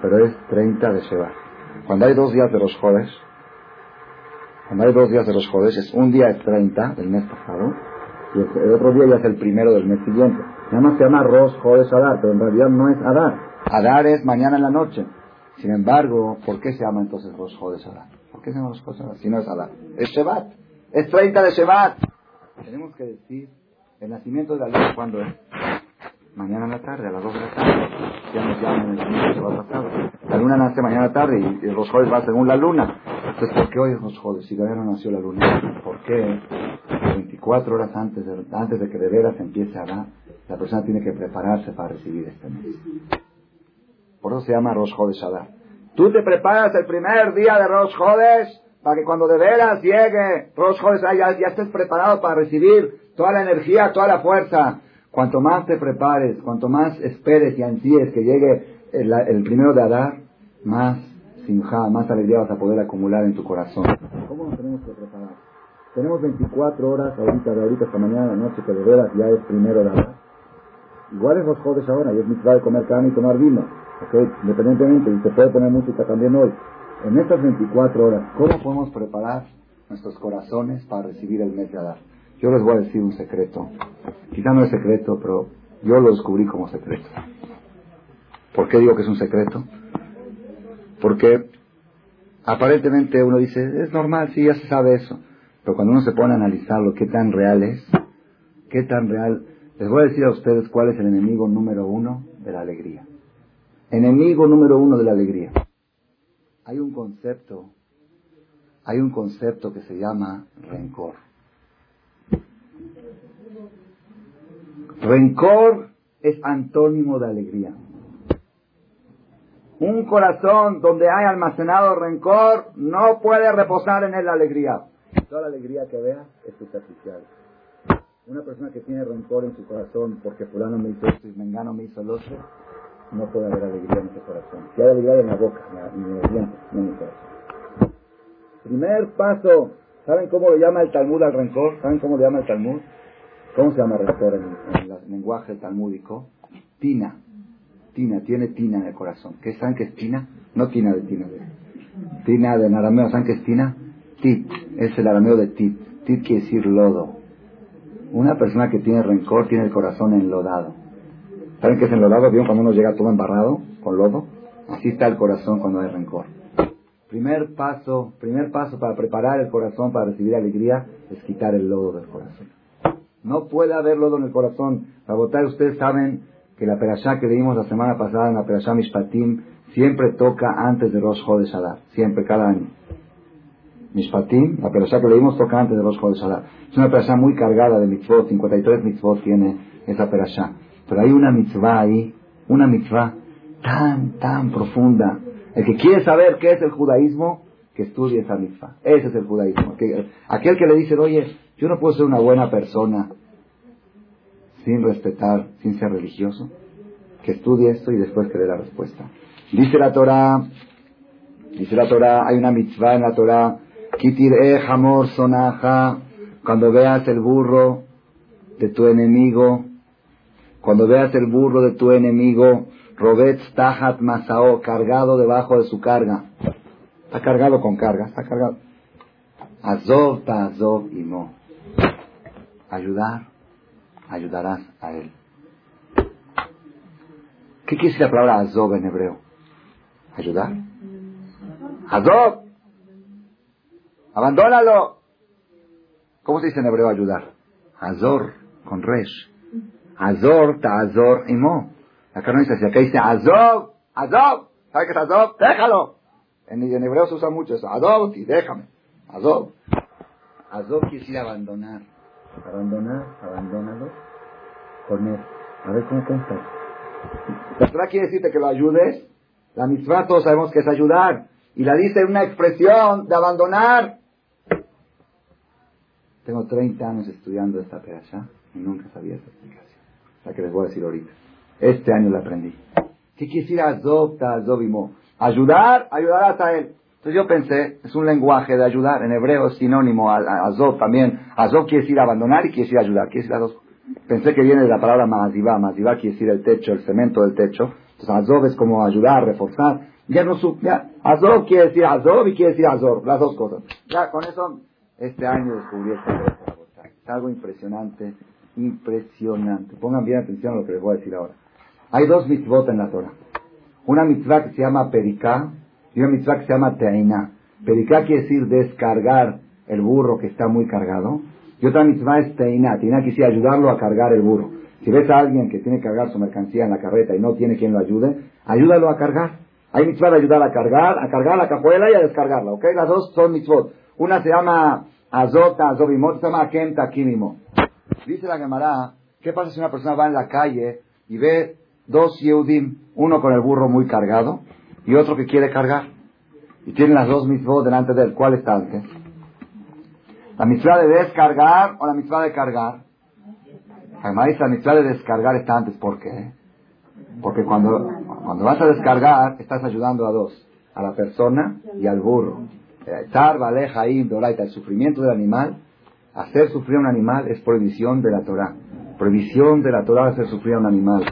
pero es 30 de Sheba. Cuando hay dos días de Rosh Jodes, cuando hay dos días de Rosh Jodes, es un día es 30 del mes pasado, y el otro día ya es el primero del mes siguiente. Nada más se llama Rosh Jodes Adar, pero en realidad no es Adar. Adar es mañana en la noche. Sin embargo, ¿por qué se llama entonces Rosh Chodesh Adar? ¿Por qué se llama Rosh Chodesh Adar? Si no es Adar. Es Shevat. Es 30 de Shevat. Tenemos que decir, el nacimiento de la luna, ¿cuándo es? Mañana en la tarde, a las 2 de la tarde. Ya nos llaman el nacimiento Shevat pasado. La luna nace mañana tarde y, el Rosh Chodesh va según la luna. Entonces, ¿por qué hoy es Rosh? Si todavía no nació la luna. ¿Por qué 24 horas antes de, antes de que de veras empiece a dar, la persona tiene que prepararse para recibir este mes? Por eso se llama Rosh Hodesh Adar. Tú te preparas el primer día de Rosh Hodesh para que cuando de veras llegue Rosh Hodesh ya, ya estés preparado para recibir toda la energía, toda la fuerza. Cuanto más te prepares, cuanto más esperes y ansíes que llegue el, primero de Adar, más simja, más alegría vas a poder acumular en tu corazón. ¿Cómo nos tenemos que preparar? Tenemos 24 horas ahorita, de ahorita hasta mañana de noche, que de veras ya es primero de Adar. Igual es los jodes ahora, y es mitzvah de comer carne y tomar vino. Okay, independientemente, y se puede poner música también hoy. En estas 24 horas, ¿cómo podemos preparar nuestros corazones para recibir el mes de Adar. Yo les voy a decir un secreto. Quizá no es secreto, pero yo lo descubrí como secreto. ¿Por qué digo que es un secreto? Porque aparentemente uno dice, es normal, sí, ya se sabe eso. Pero cuando uno se pone a analizarlo, qué tan real es, qué tan real, les voy a decir a ustedes cuál es el enemigo número uno de la alegría. Enemigo número uno de la alegría. Hay un concepto, hay un concepto que se llama rencor. Rencor es antónimo de alegría. Un corazón donde hay almacenado rencor no puede reposar en él la alegría. Toda la alegría que vea es superficial. Una persona que tiene rencor en su corazón porque fulano me hizo esto y mengano me hizo el otro, no puede haber alegría en su corazón. Si hay alegría en la boca, en los dientes, no en el corazón. Primer paso, ¿saben cómo le llama el Talmud al rencor? ¿Saben cómo le llama el Talmud? ¿Cómo se llama rencor en, en el lenguaje talmúdico? Tina. Tina, tiene tina en el corazón. ¿Qué saben que es tina? No tina de tina. De, tina de arameo, ¿saben qué es tina? Tit, es el arameo de tit. Tit quiere decir lodo. Una persona que tiene rencor tiene el corazón enlodado. ¿Saben qué es enlodado? ¿Vieron cuando uno llega todo embarrado con lodo? Así está el corazón cuando hay rencor. Primer paso, primer paso para preparar el corazón para recibir alegría es quitar el lodo del corazón. No puede haber lodo en el corazón. Para votar, ustedes saben que la perashá que leímos la semana pasada en la perashá Mishpatim siempre toca antes de Rosh Chodesh Adar, siempre, cada año. Mishpatim, la perashá que leímos toca antes de Rosh Chodesh Adar. Es una perashá muy cargada de mitzvot, 53 mitzvot tiene esa perashá. Pero hay una mitzvah ahí, una mitzvah tan, tan profunda. El que quiere saber qué es el judaísmo, que estudie esa mitzvah. Ese es el judaísmo. Aquel que le dice, oye, yo no puedo ser una buena persona sin respetar, sin ser religioso, que estudie esto y después que dé la respuesta. Dice la Torah, dice la Torah, hay una mitzvah en la Torah, kitir e hamor sonaja, cuando veas el burro de tu enemigo, cuando veas el burro de tu enemigo, robet tahat masao, cargado debajo de su carga. Está cargado con carga, está cargado. Azov ta azov y. Ayudar ayudarás a él. ¿Qué quiere decir la palabra Azob en hebreo? ¿Ayudar? Azob. Abandónalo. ¿Cómo se dice en hebreo ayudar? Azor, con resh. Azor, ta'azor, imo. Acá no dice así, acá dice Azob, Azob. ¿Sabes qué es Azob? Déjalo. En, en, hebreo se usa mucho eso. Azob, y déjame. Azob. Azob quiere decir abandonar abandonar, abandónalo, poner, a ver cómo estás. La quiere decirte que lo ayudes, la misma todos sabemos que es ayudar, y la dice una expresión de abandonar. Tengo 30 años estudiando esta perasha y nunca sabía esa explicación, la que les voy a decir ahorita. Este año la aprendí. ¿Qué quiere decir azobimo? Ayudar, ayudarás a él. Entonces yo pensé, es un lenguaje de ayudar, en hebreo es sinónimo a, Azov también. Azov quiere decir abandonar y quiere decir ayudar, quiere decir dos. Pensé que viene de la palabra Mahazivá, Mahazivá quiere decir el techo, el cemento del techo. Entonces Azov es como ayudar, reforzar. Ya no supe, ya, quiere decir Azov y quiere decir Azov, las dos cosas. Ya con eso, este año descubrí esta cosa. Es algo impresionante, impresionante. Pongan bien atención a lo que les voy a decir ahora. Hay dos mitzvot en la Torah. Una mitzvah que se llama Periká, y una mitzvah que se llama Teainá. Periká quiere decir descargar el burro que está muy cargado. Y otra mitzvah es Teainá. Teainá quiere decir ayudarlo a cargar el burro. Si ves a alguien que tiene que cargar su mercancía en la carreta y no tiene quien lo ayude, ayúdalo a cargar. Hay mitzvah de ayudar a cargar, a cargar la cajuela y a descargarla, ¿ok? Las dos son mitzvot. Una se llama Azota, Azobimot, se llama Akenta, Kimimo. Dice la Gemara, ¿qué pasa si una persona va en la calle y ve dos Yehudim, uno con el burro muy cargado y otro que quiere cargar. Y tiene las dos mitzvot delante de él. ¿Cuál está antes? ¿La mitzvah de descargar o la mitzvah de cargar? Además, la mitzvah de descargar está antes. ¿Por qué? Porque cuando, cuando vas a descargar, estás ayudando a dos. A la persona y al burro. El sufrimiento del animal, hacer sufrir a un animal es prohibición de la Torah. Prohibición de la Torah hacer sufrir a un animal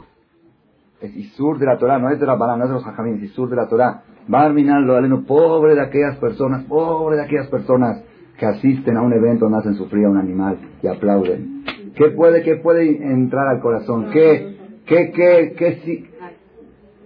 es Isur de la Torah, no es de la Balá, no es de los es Isur de la Torah. A lo aleno, pobre de aquellas personas, pobre de aquellas personas que asisten a un evento donde hacen sufrir a un animal y aplauden. ¿Qué puede, qué puede entrar al corazón? ¿Qué, qué, qué, qué,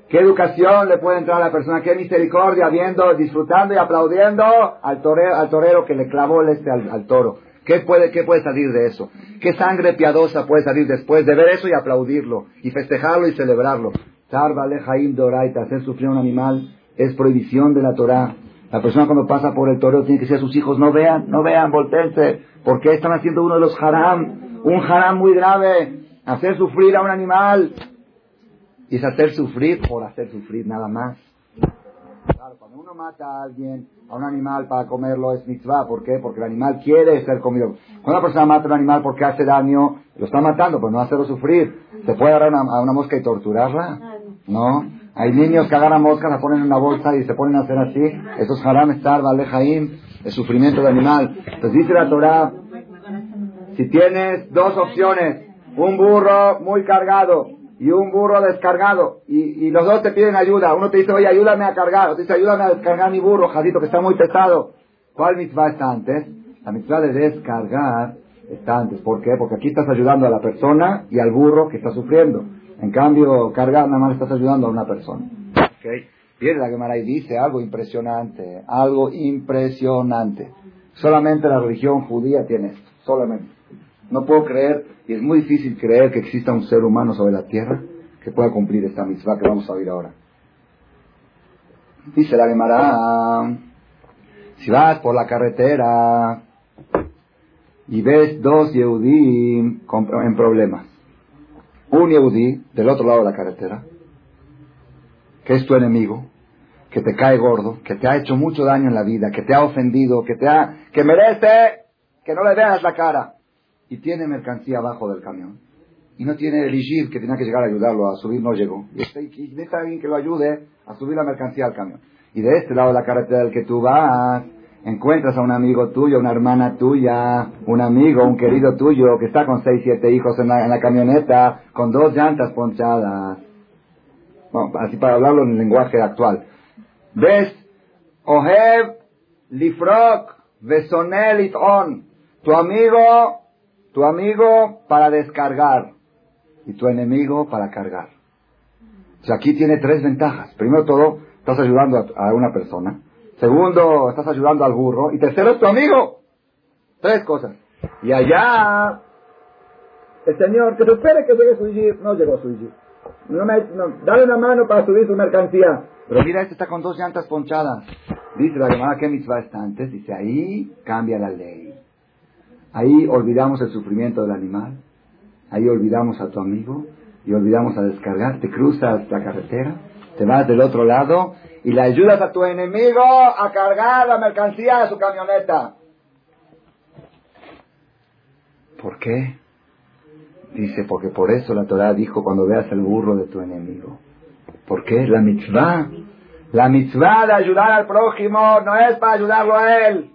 qué educación le puede entrar a la persona? ¿Qué misericordia viendo, disfrutando y aplaudiendo al torero, al torero que le clavó el este al, toro? ¿Qué puede, ¿Qué puede salir de eso? ¿Qué sangre piadosa puede salir después de ver eso y aplaudirlo? Y festejarlo y celebrarlo. Doraita, hacer sufrir a un animal es prohibición de la Torah. La persona cuando pasa por el toreo tiene que decir a sus hijos, no vean, no vean, voltense, porque están haciendo uno de los haram, un haram muy grave, hacer sufrir a un animal. Y es hacer sufrir por hacer sufrir nada más. Uno mata a alguien, a un animal para comerlo es mitzvah. ¿Por qué? Porque el animal quiere ser comido. Cuando una persona mata a un animal porque hace daño, lo está matando, pero no hacerlo sufrir. ¿Se puede agarrar a una mosca y torturarla? No. Hay niños que agarran moscas, la ponen en una bolsa y se ponen a hacer así. Eso es haram estar, vale el sufrimiento del animal. Entonces dice la Torah, si tienes dos opciones, un burro muy cargado y un burro descargado, y, los dos te piden ayuda, uno te dice, oye, ayúdame a cargar, otro te dice, ayúdame a descargar mi burro, jadito, que está muy pesado. ¿Cuál mitzvah está antes? La mitzvah de descargar está antes. ¿Por qué? Porque aquí estás ayudando a la persona y al burro que está sufriendo. En cambio, cargar nada más estás ayudando a una persona. Okay. Viene la Gemara y dice algo impresionante, algo impresionante. Solamente la religión judía tiene esto, solamente. No puedo creer, y es muy difícil creer que exista un ser humano sobre la tierra que pueda cumplir esta mitzvah que vamos a oír ahora. Dice la Gemara, si vas por la carretera y ves dos Yehudim en problemas, un Yehudí del otro lado de la carretera, que es tu enemigo, que te cae gordo, que te ha hecho mucho daño en la vida, que te ha ofendido, que te ha, que merece que no le veas la cara, y tiene mercancía abajo del camión, y no tiene el que tenía que llegar a ayudarlo a subir, no llegó, y, este, necesita alguien que lo ayude a subir la mercancía al camión. Y de este lado de la carretera del que tú vas, encuentras a un amigo tuyo, una hermana tuya, un amigo, un querido tuyo que está con seis, siete hijos en la, camioneta, con dos llantas ponchadas. Bueno, así para hablarlo en el lenguaje actual. ¿Ves? Ohev, Lifrok, Besonel, On. Tu amigo, tu amigo para descargar y tu enemigo para cargar. O sea, aquí tiene tres ventajas. Primero todo, estás ayudando a una persona. Segundo, estás ayudando al burro. Y tercero, es tu amigo. Tres cosas. Y allá, el Señor, que se espere que llegue su jeep. No llegó su jeep. No me, dale una mano para subir su mercancía. Pero mira, este está con dos llantas ponchadas. Dice la llamada que mitzvah está antes. Dice, ahí cambia la ley. Ahí olvidamos el sufrimiento del animal. Ahí olvidamos a tu amigo. Y olvidamos a descargar. Te cruzas la carretera. Te vas del otro lado y le ayudas a tu enemigo a cargar la mercancía de su camioneta. ¿Por qué? Dice, porque por eso la Torah dijo cuando veas el burro de tu enemigo. ¿Por qué? La mitzvah. La mitzvah de ayudar al prójimo no es para ayudarlo a él.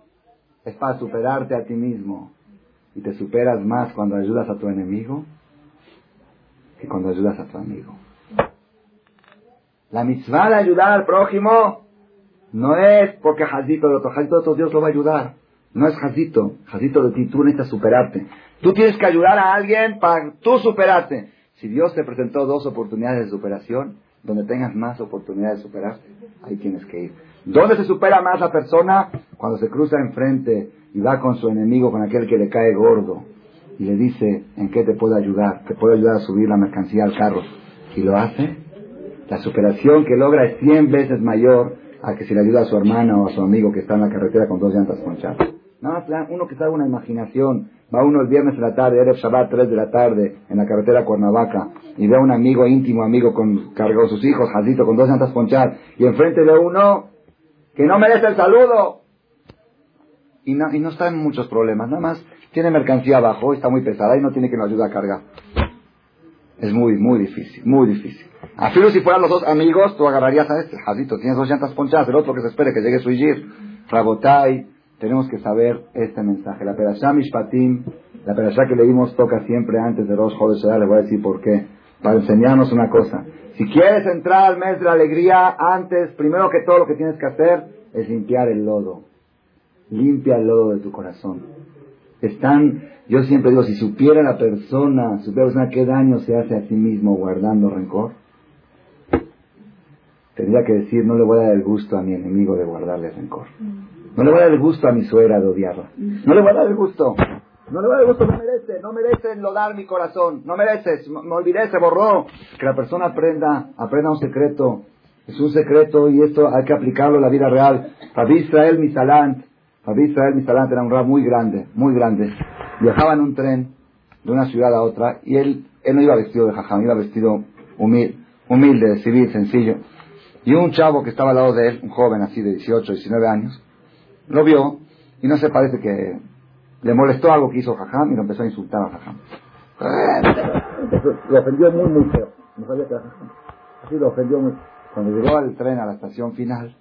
Es para superarte a ti mismo. Y te superas más cuando ayudas a tu enemigo que cuando ayudas a tu amigo. La mitzvah de ayudar al prójimo no es porque Jazito de otro, Jazito de otro Dios lo va a ayudar. No es Jazito, Jazito de ti, tú necesitas superarte. Tú tienes que ayudar a alguien para tú superarte. Si Dios te presentó dos oportunidades de superación, donde tengas más oportunidades de superarte, ahí tienes que ir. ¿Dónde se supera más la persona? Cuando se cruza enfrente y va con su enemigo, con aquel que le cae gordo, y le dice, ¿en qué te puedo ayudar? Te puedo ayudar a subir la mercancía al carro. Y lo hace, la superación que logra es 100 veces mayor a que si le ayuda a su hermana o a su amigo que está en la carretera con dos llantas ponchadas. Nada más, uno que sabe una imaginación, va uno el viernes de la tarde, Erev Shabbat, 3 de la tarde, en la carretera Cuernavaca, y ve a un amigo íntimo, amigo con cargado sus hijos, jazito, con dos llantas ponchadas, y enfrente ve uno que no merece el saludo. Y no, y no está en muchos problemas, nada más tiene mercancía abajo, está muy pesada y no tiene que nos ayude a cargar. Es muy, muy difícil, muy difícil. Así si fueran los dos amigos, tú agarrarías a este, Jadito, tienes dos llantas ponchadas, el otro que se espere que llegue su Ijir. Rabotai, tenemos que saber este mensaje. La Perashá Mishpatim, la Perashá que leímos toca siempre antes de Rosh Chodesh le voy a decir por qué. Para enseñarnos una cosa. Si quieres entrar al mes de la alegría, antes, primero que todo lo que tienes que hacer es limpiar el lodo. limpia el lodo de tu corazón. Están, yo siempre digo, si supiera la persona, supiera persona qué daño se hace a sí mismo guardando rencor, tendría que decir, no le voy a dar el gusto a mi enemigo de guardarle rencor. No le voy a dar el gusto a mi suegra de odiarla. No le voy a dar el gusto. No le voy a dar el gusto, no merece, no merece enlodar mi corazón. No merece, me olvidé, se borró. Que la persona aprenda, aprenda un secreto. Es un secreto y esto hay que aplicarlo en la vida real. Rabbi Israel Misalant, Rabbi Israel Misalant era un rab muy grande, muy grande. Viajaba en un tren de una ciudad a otra y él, él no iba vestido de jajam, iba vestido humilde, humilde, civil, sencillo. Y un chavo que estaba al lado de él, un joven así de 18, 19 años, lo vio y no se parece que le molestó algo que hizo Jajam y lo empezó a insultar a Jajam. Lo ofendió muy, muy feo. No sabía que era Jajam. Así lo ofendió muy Cuando llegó al tren a la estación final,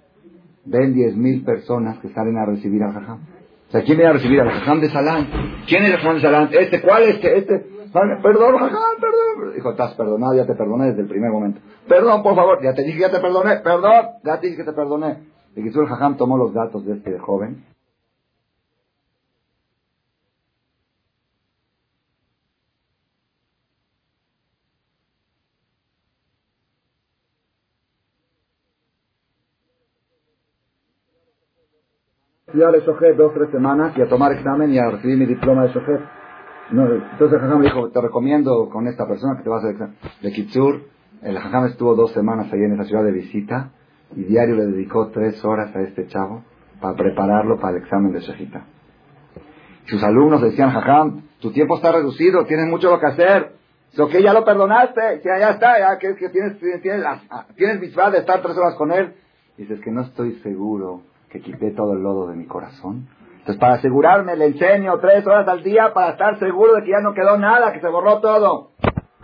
ven 10.000 personas que salen a recibir a Jajam. O sea, ¿quién viene a recibir a Jajam de Salán? ¿Quién es el Jajam de Salán? ¿Este? ¿Cuál? Este, este. Perdón, Jajam, perdón. Dijo, estás perdonado, ya te perdoné desde el primer momento. Perdón, por favor, ya te dije que ya te perdoné. Perdón, ya te dije que te perdoné. Y que el Jajam tomó los datos de este joven. Fui a Shohet dos tres semanas y a tomar examen y a recibir mi diploma de Shohet. No, entonces el Jajam me dijo, te recomiendo con esta persona que te vas a hacer examen. De Kitsur, el Jajam estuvo dos semanas ahí en esa ciudad de visita y diario le dedicó tres horas a este chavo para prepararlo para el examen de Shejita. Sus alumnos decían, Jajam, tu tiempo está reducido, tienes mucho lo que hacer. Lo que ya lo perdonaste, ya, ya está, ya que, que tienes, tienes, tienes de estar tres horas con él. Dices que no estoy seguro que quité todo el lodo de mi corazón. Entonces, para asegurarme, le enseño tres horas al día para estar seguro de que ya no quedó nada, que se borró todo.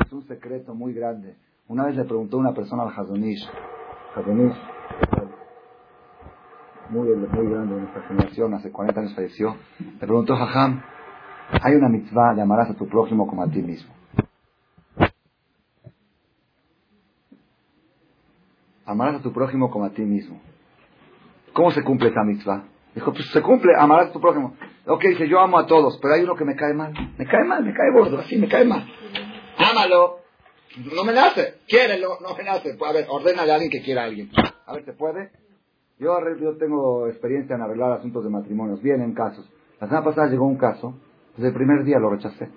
Es un secreto muy grande. Una vez le preguntó una persona al Hazonish, Muy, muy grande de nuestra generación, hace 40 años falleció, le preguntó, Jajam, hay una mitzvah de amarás a tu prójimo como a ti mismo. Amarás a tu prójimo como a ti mismo. ¿Cómo se cumple esa mitzvah? Dijo, pues se cumple, amarás a tu prójimo. Ok, dice, yo amo a todos, pero hay uno que me cae mal. Me cae mal, me cae gordo, así, me cae mal. Ámalo. No me nace. Quiérelo, no me nace. Pues, a ver, ordénale a alguien que quiera a alguien. A ver, ¿se puede? Yo, yo tengo experiencia en arreglar asuntos de matrimonios, bien en casos. La semana pasada llegó un caso, desde el primer día lo rechacé.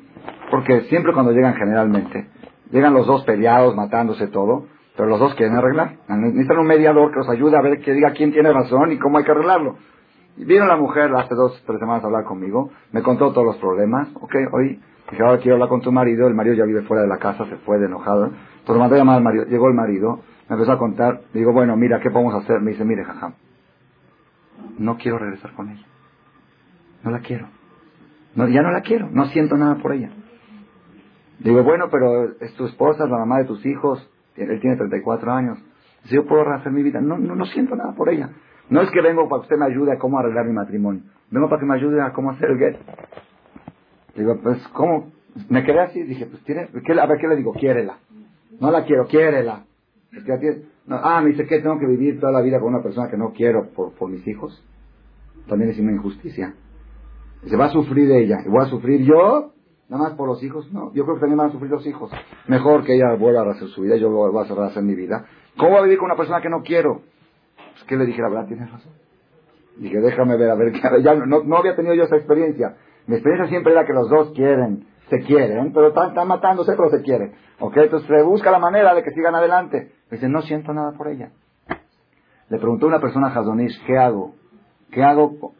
Porque siempre cuando llegan generalmente, llegan los dos peleados, matándose todo, pero los dos quieren arreglar. Necesitan un mediador que los ayude a ver que diga quién tiene razón y cómo hay que arreglarlo. Y vino la mujer hace dos, tres semanas a hablar conmigo, me contó todos los problemas, ok, hoy dije, ahora quiero hablar con tu marido, el marido ya vive fuera de la casa, se fue de enojado, entonces mandé a al marido, llegó el marido, me empezó a contar, digo, bueno, mira, ¿qué podemos hacer? Me dice, mire, jajam, no quiero regresar con ella. No la quiero. Ya no la quiero, no siento nada por ella. Digo, bueno, pero es tu esposa, es la mamá de tus hijos, él tiene 34 años. Si yo puedo rehacer mi vida, no, no, no siento nada por ella. No es que vengo para que usted me ayude a cómo arreglar mi matrimonio. Vengo para que me ayude a cómo hacer el get. Digo, pues, ¿cómo? Me quedé así, dije, pues, ¿tiene? a ver, ¿qué le digo? Quiérela. No la quiero, quiérela ah, me dice que tengo que vivir toda la vida con una persona que no quiero por, por mis hijos. También es una injusticia. Se va a sufrir ella. ¿Y voy a sufrir yo? Nada más por los hijos. No, yo creo que también van a sufrir los hijos. Mejor que ella vuelva a hacer su vida, yo voy a hacer mi vida. ¿Cómo voy a vivir con una persona que no quiero? Pues, ¿qué le dije? La verdad, tienes razón. Dije, déjame ver, a ver, ya no, no había tenido yo esa experiencia. Mi experiencia siempre era que los dos quieren se quieren, pero están, matándose, pero se quieren. ¿Ok? Entonces se busca la manera de que sigan adelante. Dice, no siento nada por ella. Le preguntó una persona a Hazonish, ¿qué hago? ¿Qué hago?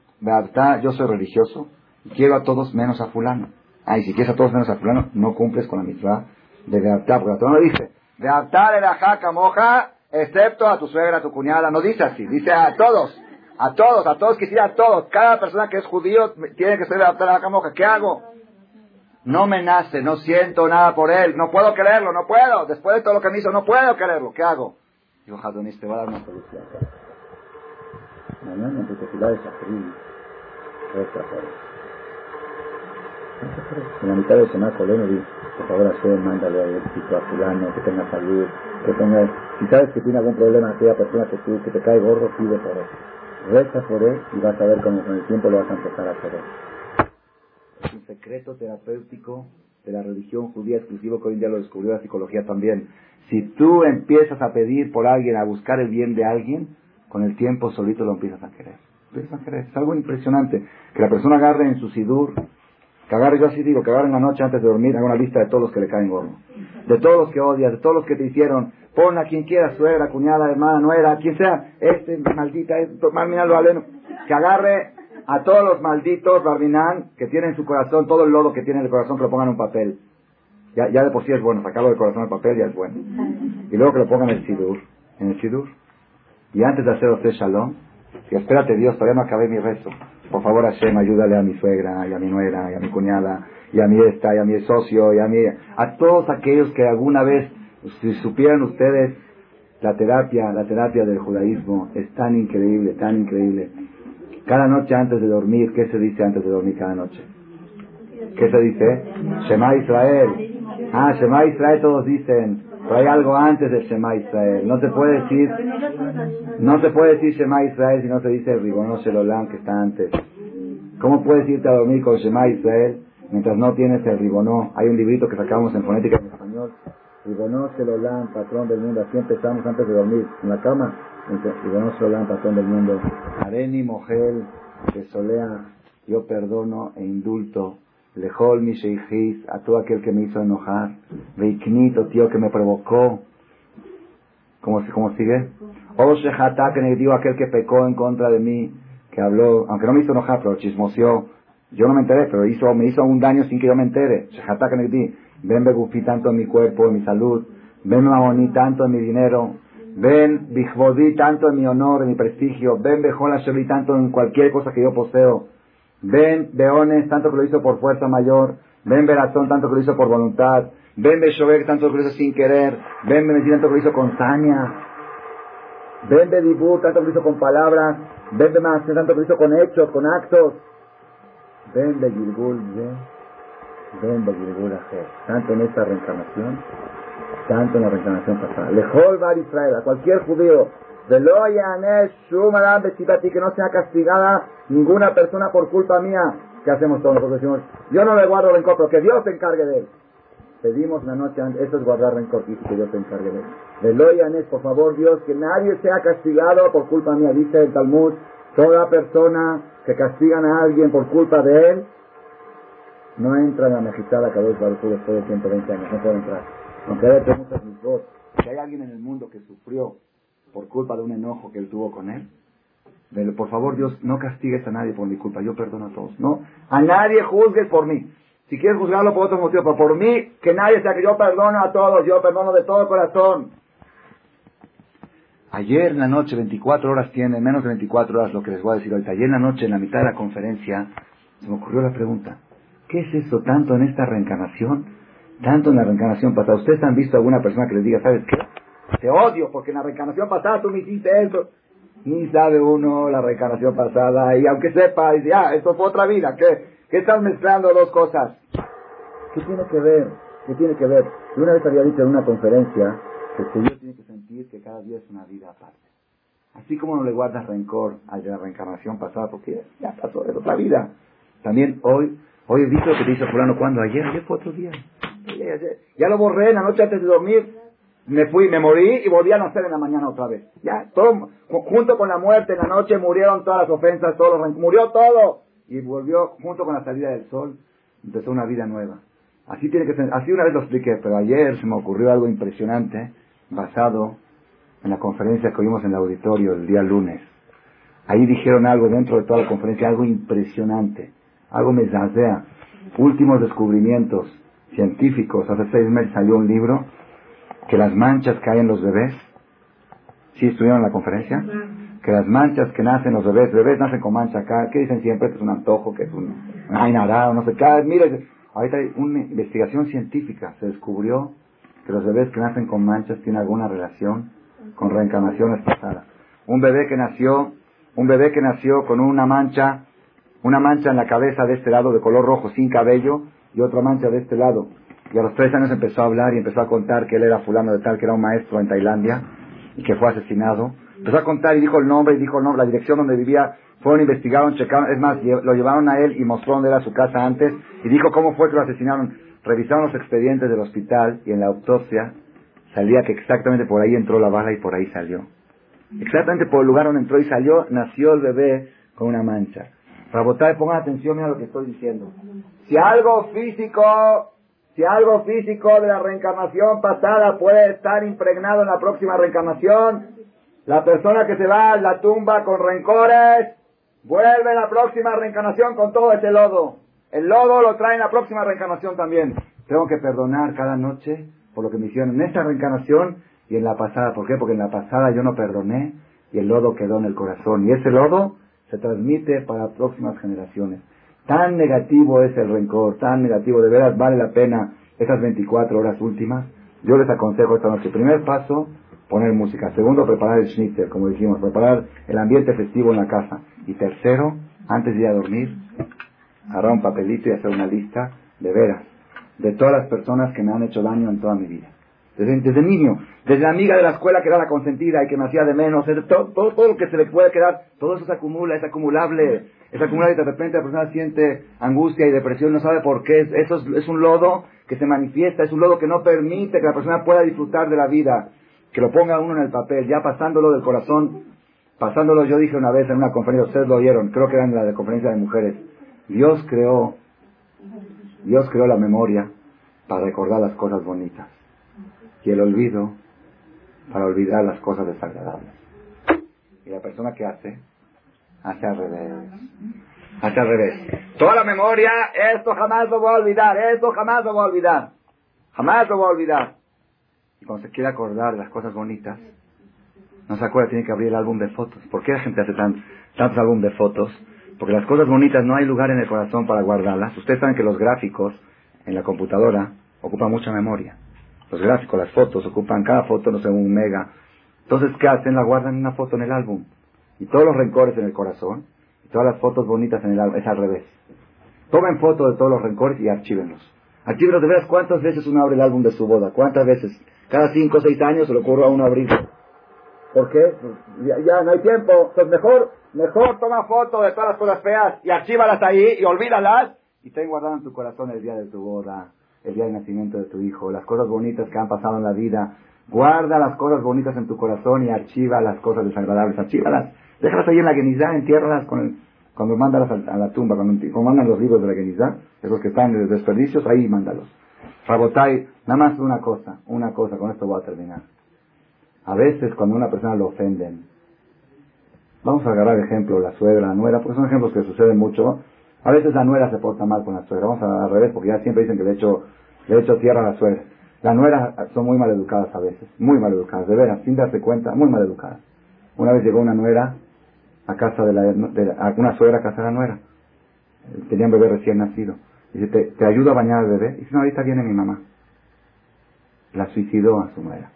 Yo soy religioso y quiero a todos menos a fulano. Ah, si quieres a todos menos a fulano, no cumples con la misma de Beata, porque no dice, Beata era jaca moja, excepto a tu suegra, a tu cuñada, no dice así, dice a todos, a todos, a todos, quisiera a todos, cada persona que es judío tiene que ser Beata era jaca moja, ¿qué hago? No me nace, no siento nada por él, no puedo quererlo, no puedo. Después de todo lo que me hizo, no puedo quererlo. ¿Qué hago? Digo, Jadonis, te voy a dar una solución. Mañana tu tefilá Shafri, reza En la mitad de semana Coleno dice, por favor, Hashem, mándale a éxito a fulano, que tenga salud, que tenga... Si sabes que tiene algún problema aquella persona que tú, que te cae gordo, pide por eso. Reza por él y vas a ver cómo con el tiempo lo vas a empezar a hacer. Es un secreto terapéutico de la religión judía exclusivo que hoy en día lo descubrió la psicología también. Si tú empiezas a pedir por alguien, a buscar el bien de alguien, con el tiempo solito lo empiezas a querer. Empiezas a querer. Es algo impresionante. Que la persona agarre en su sidur, agarre, yo así digo, agarre en la noche antes de dormir, haga una lista de todos los que le caen gordo. De todos los que odias, de todos los que te hicieron. Pon a quien quiera, suegra, cuñada, hermana, nuera, quien sea, este, maldita, esto, lo aleno. Que agarre a todos los malditos Barbinán que tienen en su corazón, todo el lodo que tiene en el corazón, que lo pongan en un papel. Ya, ya de por sí es bueno, sacarlo del corazón al papel ya es bueno. Y luego que lo pongan en el sidur, en el sidur. Y antes de hacer usted shalom, si espérate Dios, todavía no acabé mi rezo. Por favor Hashem, ayúdale a mi suegra, y a mi nuera, y a mi cuñada, y a mi esta, y a mi socio, y a mi, a todos aquellos que alguna vez, si supieran ustedes, la terapia, la terapia del judaísmo es tan increíble, tan increíble. Cada noche antes de dormir, ¿qué se dice antes de dormir cada noche? ¿Qué se dice? Shema Israel. Ah, Shema Israel todos dicen, hay algo antes del Shema Israel. No se puede decir, no se puede decir Shema Israel si no se dice el Ribono Shelolam que está antes. ¿Cómo puedes irte a dormir con Shema Israel mientras no tienes el Ribono? Hay un librito que sacamos en fonética en español. Ribono Shelolam, patrón del mundo. Así empezamos antes de dormir en la cama. Ribono Shelolam, patrón del mundo. Areni Mogel, que solea, yo perdono e indulto Lejol mi a todo aquel que me hizo enojar. Veiknito, tío, que me provocó. ¿Cómo, cómo sigue? O shehata, que me dio aquel que pecó en contra de mí, que habló, aunque no me hizo enojar, pero chismoseó. Yo no me enteré, pero hizo, me hizo un daño sin que yo me entere. Shehata, que me di. Ven begufi tanto en mi cuerpo, en mi salud. Ven mamoni tanto en mi dinero. Ven bijbodí tanto en mi honor, en mi prestigio. Ven bejola tanto en cualquier cosa que yo poseo. Ven Beones, tanto que lo hizo por fuerza mayor. Ven Berazón, tanto que lo hizo por voluntad. Ven Beshover, tanto que lo hizo sin querer. Ven Benedicto, tanto que lo hizo con saña. Ven Bedibú, tanto que lo hizo con palabras. Ven Bemase, tanto que lo hizo con hechos, con actos. Ven Begilgul, ven. Ven Begilgul Tanto en esta reencarnación, tanto en la reencarnación pasada. Lejol Bar Israel, a cualquier judío que no sea castigada ninguna persona por culpa mía. ¿Qué hacemos todos nosotros? Decimos, yo no le guardo rencor, pero que Dios se encargue de él. Pedimos la noche antes, eso es guardar rencor, y que Dios se encargue de él. Veloyanes, por favor, Dios, que nadie sea castigado por culpa mía. Dice el Talmud, toda persona que castigan a alguien por culpa de él, no entra en la mejizada que Dios después de 120 años, no puede entrar. Aunque haya muchas mis Si hay alguien en el mundo que sufrió por culpa de un enojo que él tuvo con él. por favor, Dios, no castigues a nadie por mi culpa, yo perdono a todos. No, a nadie juzgues por mí. Si quieres juzgarlo por otro motivo, pero por mí, que nadie sea que yo perdono a todos, yo perdono de todo corazón. Ayer en la noche, 24 horas tiene, menos de 24 horas lo que les voy a decir ahorita. Ayer en la noche, en la mitad de la conferencia, se me ocurrió la pregunta, ¿qué es eso tanto en esta reencarnación? Tanto en la reencarnación pasada. ¿Ustedes han visto alguna persona que les diga, ¿sabes qué? Te odio porque en la reencarnación pasada tú me hiciste eso. Ni sabe uno la reencarnación pasada y aunque sepa, dice, ah, esto fue otra vida. ¿Qué, ¿Qué estás mezclando dos cosas? ¿Qué tiene que ver? ¿Qué tiene que ver? Yo una vez había dicho en una conferencia que el judío tiene que sentir que cada día es una vida aparte. Así como no le guardas rencor a la reencarnación pasada, porque ya pasó, es otra vida. También hoy, hoy he visto que te hizo fulano cuando ayer, ayer fue otro día. Ya lo borré en la noche antes de dormir me fui, me morí y volví a nacer en la mañana otra vez. Ya, todo, junto con la muerte en la noche murieron todas las ofensas, todos los murió todo. Y volvió junto con la salida del sol, empezó una vida nueva. Así tiene que ser, así una vez lo expliqué, pero ayer se me ocurrió algo impresionante, basado en la conferencia que oímos en el auditorio el día lunes. Ahí dijeron algo dentro de toda la conferencia, algo impresionante, algo me zazea. Últimos descubrimientos científicos, hace seis meses salió un libro que las manchas que hay en los bebés, ¿sí estuvieron en la conferencia? Que las manchas que nacen los bebés, bebés nacen con mancha acá, ¿qué dicen siempre? Que es un antojo, que es un ay nada, no sé qué. Mire, ahorita hay una investigación científica, se descubrió que los bebés que nacen con manchas tienen alguna relación con reencarnaciones pasadas. Un bebé que nació, un bebé que nació con una mancha, una mancha en la cabeza de este lado de color rojo sin cabello y otra mancha de este lado y a los tres años empezó a hablar y empezó a contar que él era fulano de tal, que era un maestro en Tailandia y que fue asesinado. Empezó a contar y dijo el nombre, y dijo el nombre, la dirección donde vivía. Fueron, investigaron, checaron, es más, lo llevaron a él y mostró dónde era su casa antes y dijo cómo fue que lo asesinaron. Revisaron los expedientes del hospital y en la autopsia salía que exactamente por ahí entró la bala y por ahí salió. Exactamente por el lugar donde entró y salió, nació el bebé con una mancha. Rabotay, pongan atención a lo que estoy diciendo. Si algo físico, si algo físico de la reencarnación pasada puede estar impregnado en la próxima reencarnación, la persona que se va a la tumba con rencores, vuelve en la próxima reencarnación con todo ese lodo. El lodo lo trae en la próxima reencarnación también. Tengo que perdonar cada noche por lo que me hicieron en esta reencarnación y en la pasada. ¿Por qué? Porque en la pasada yo no perdoné y el lodo quedó en el corazón. Y ese lodo se transmite para próximas generaciones. Tan negativo es el rencor, tan negativo, de veras vale la pena esas 24 horas últimas. Yo les aconsejo esta noche. Primer paso, poner música. Segundo, preparar el schnitzel, como dijimos, preparar el ambiente festivo en la casa. Y tercero, antes de ir a dormir, agarrar un papelito y hacer una lista de veras de todas las personas que me han hecho daño en toda mi vida. Desde, niño, desde la amiga de la escuela que era la consentida y que me hacía de menos, todo, todo, lo que se le puede quedar, todo eso se acumula, es acumulable, es acumulable y de repente la persona siente angustia y depresión, no sabe por qué, eso es, un lodo que se manifiesta, es un lodo que no permite que la persona pueda disfrutar de la vida, que lo ponga uno en el papel, ya pasándolo del corazón, pasándolo, yo dije una vez en una conferencia, ustedes lo oyeron, creo que era en la conferencia de mujeres, Dios creó, Dios creó la memoria para recordar las cosas bonitas y el olvido para olvidar las cosas desagradables. Y la persona que hace, hace al revés. Hace al revés. Toda la memoria, esto jamás lo voy a olvidar, esto jamás lo voy a olvidar. Jamás lo voy a olvidar. Y cuando se quiere acordar de las cosas bonitas, no se acuerda, tiene que abrir el álbum de fotos. ¿Por qué la gente hace tan, tantos álbum de fotos? Porque las cosas bonitas no hay lugar en el corazón para guardarlas. Ustedes saben que los gráficos en la computadora ocupan mucha memoria. Los gráficos, las fotos, ocupan cada foto, no sé, un mega. Entonces, ¿qué hacen? La guardan una foto en el álbum. Y todos los rencores en el corazón, y todas las fotos bonitas en el álbum, es al revés. Tomen fotos de todos los rencores y archívenlos. Archívenlos de veras cuántas veces uno abre el álbum de su boda, cuántas veces. Cada cinco o seis años se le ocurre a uno abrirlo. ¿Por qué? Pues, ya, no hay tiempo. Pues mejor, mejor toma fotos de todas las cosas feas y archívalas ahí y olvídalas y ten guardado en tu corazón el día de tu boda, el día del nacimiento de tu hijo, las cosas bonitas que han pasado en la vida. Guarda las cosas bonitas en tu corazón y archiva las cosas desagradables. Archívalas. Déjalas ahí en la Genizá, entiérralas con cuando mándalas a, la tumba, cuando, mandan los libros de la Genizá, esos que están en desperdicios, ahí mándalos. Rabotai, nada más una cosa, una cosa, con esto voy a terminar. A veces cuando una persona lo ofenden, vamos a agarrar ejemplo, la suegra, la nuera, porque son ejemplos que suceden mucho, a veces la nuera se porta mal con la suegra. Vamos a al revés, porque ya siempre dicen que le hecho, le hecho tierra a la suegra. Las nueras son muy mal educadas a veces, muy mal educadas, de veras, sin darse cuenta, muy mal educadas. Una vez llegó una nuera a casa de la, de una suegra a casa de la nuera. Tenía un bebé recién nacido. Dice, ¿te, te ayudo a bañar al bebé? Dice, no, ahorita viene mi mamá. La suicidó a su nuera.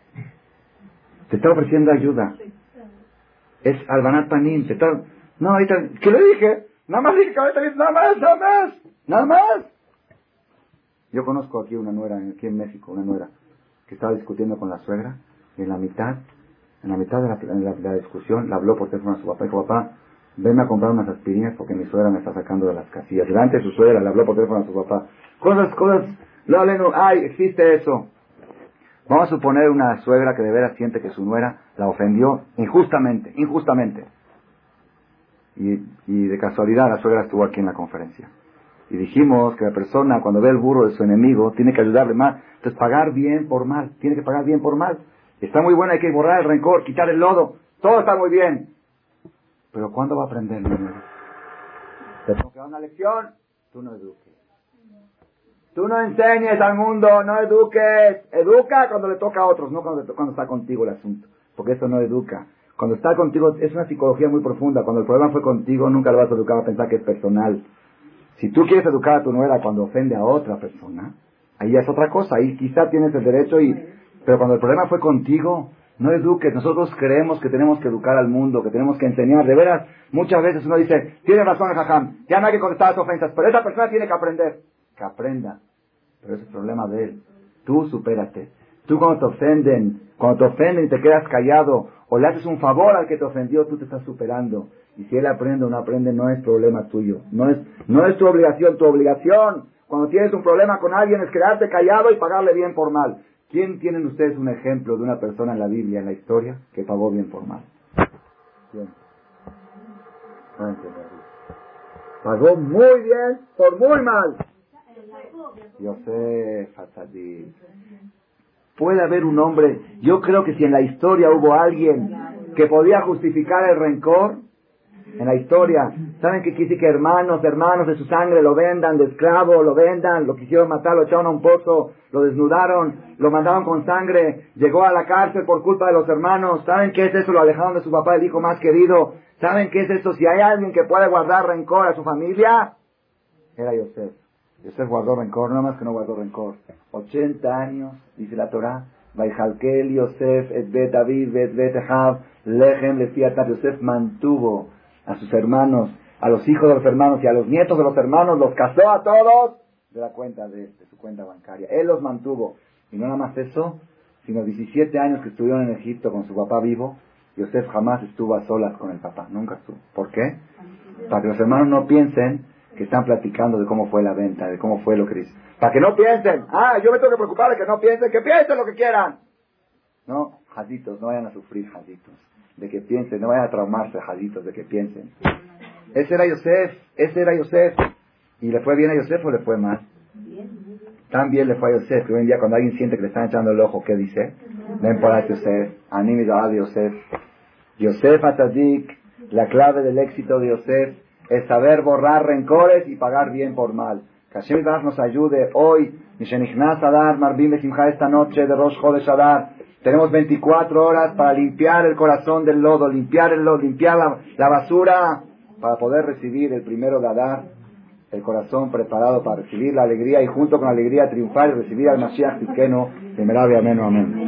Te está ofreciendo ayuda. Es Albanat Panim. Te está... No, ahorita, ¿qué le dije? Nada más nada más, nada más, nada más. Yo conozco aquí una nuera, aquí en México, una nuera, que estaba discutiendo con la suegra, y en la mitad, en la mitad de la, discusión, le habló por teléfono a su papá, y dijo, papá, venme a comprar unas aspirinas porque mi suegra me está sacando de las casillas. Delante de su suegra le habló por teléfono a su papá. Cosas, cosas, no, no, ay, existe eso. Vamos a suponer una suegra que de veras siente que su nuera la ofendió injustamente, injustamente. Y, de casualidad la suegra estuvo aquí en la conferencia. Y dijimos que la persona cuando ve el burro de su enemigo tiene que ayudarle más. Entonces pagar bien por mal, tiene que pagar bien por mal. Está muy bueno, hay que borrar el rencor, quitar el lodo, todo está muy bien. Pero ¿cuándo va a aprender? Te tengo que dar una lección, tú no eduques. Tú no enseñes al mundo, no eduques. Educa cuando le toca a otros, no cuando, cuando está contigo el asunto. Porque eso no educa. Cuando está contigo es una psicología muy profunda. Cuando el problema fue contigo, nunca lo vas a educar a pensar que es personal. Si tú quieres educar a tu nuera cuando ofende a otra persona, ahí es otra cosa. Ahí quizá tienes el derecho y... Pero cuando el problema fue contigo, no eduques. Nosotros creemos que tenemos que educar al mundo, que tenemos que enseñar. De veras, muchas veces uno dice, tiene razón jajam, ya no hay que contestar las ofensas, pero esa persona tiene que aprender. Que aprenda. Pero ese es el problema de él. Tú supérate. Tú cuando te ofenden, cuando te ofenden y te quedas callado, o le haces un favor al que te ofendió, tú te estás superando. Y si él aprende o no aprende, no es problema tuyo. No es, no es tu obligación. Tu obligación, cuando tienes un problema con alguien, es quedarte callado y pagarle bien por mal. ¿Quién tienen ustedes un ejemplo de una persona en la Biblia, en la historia, que pagó bien por mal? ¿Quién? Pagó muy bien por muy mal. Yosef Atzadik. Puede haber un hombre, yo creo que si en la historia hubo alguien que podía justificar el rencor, en la historia, ¿saben quiere decir que hermanos, hermanos de su sangre lo vendan de esclavo, lo vendan, lo quisieron matar, lo echaron a un pozo, lo desnudaron, lo mandaron con sangre, llegó a la cárcel por culpa de los hermanos, ¿saben qué es eso? Lo alejaron de su papá, el hijo más querido, ¿saben qué es eso? Si hay alguien que puede guardar rencor a su familia, era Yosef. Yosef guardó rencor, nada más que no guardó rencor. 80 años, dice la Torah, Baijalkel Yosef, et bet David, et bet Lechem, Yosef mantuvo a sus hermanos, a los hijos de los hermanos y a los nietos de los hermanos, los casó a todos de la cuenta de, su cuenta bancaria. Él los mantuvo. Y no nada más eso, sino 17 años que estuvieron en Egipto con su papá vivo, Yosef jamás estuvo a solas con el papá, nunca estuvo. ¿Por qué? Para que los hermanos no piensen que están platicando de cómo fue la venta, de cómo fue lo que dice. Para que no piensen, ah, yo me tengo que preocupar de que no piensen, que piensen lo que quieran. No, jaditos, no vayan a sufrir jaditos de que piensen, no vayan a traumarse, jaditos, de que piensen. Ese era Yosef, ese era Yosef. ¿Y le fue bien a Yosef o le fue mal? También le fue a Yosef. hoy en día cuando alguien siente que le están echando el ojo, ¿qué dice? Ven por ahí Yosef, a Yosef. Yosef Atadik, la clave del éxito de Yosef es saber borrar rencores y pagar bien por mal. Que Hashem nos ayude hoy, Mishenichnas Adar, Marbim esta noche de Rosh Chodesh Adar, tenemos 24 horas para limpiar el corazón del lodo, limpiar el lodo, limpiar la, basura, para poder recibir el primero de Adar, el corazón preparado para recibir la alegría y junto con la alegría triunfar y recibir al Mashiach Tzidkenu, primera amén, amén.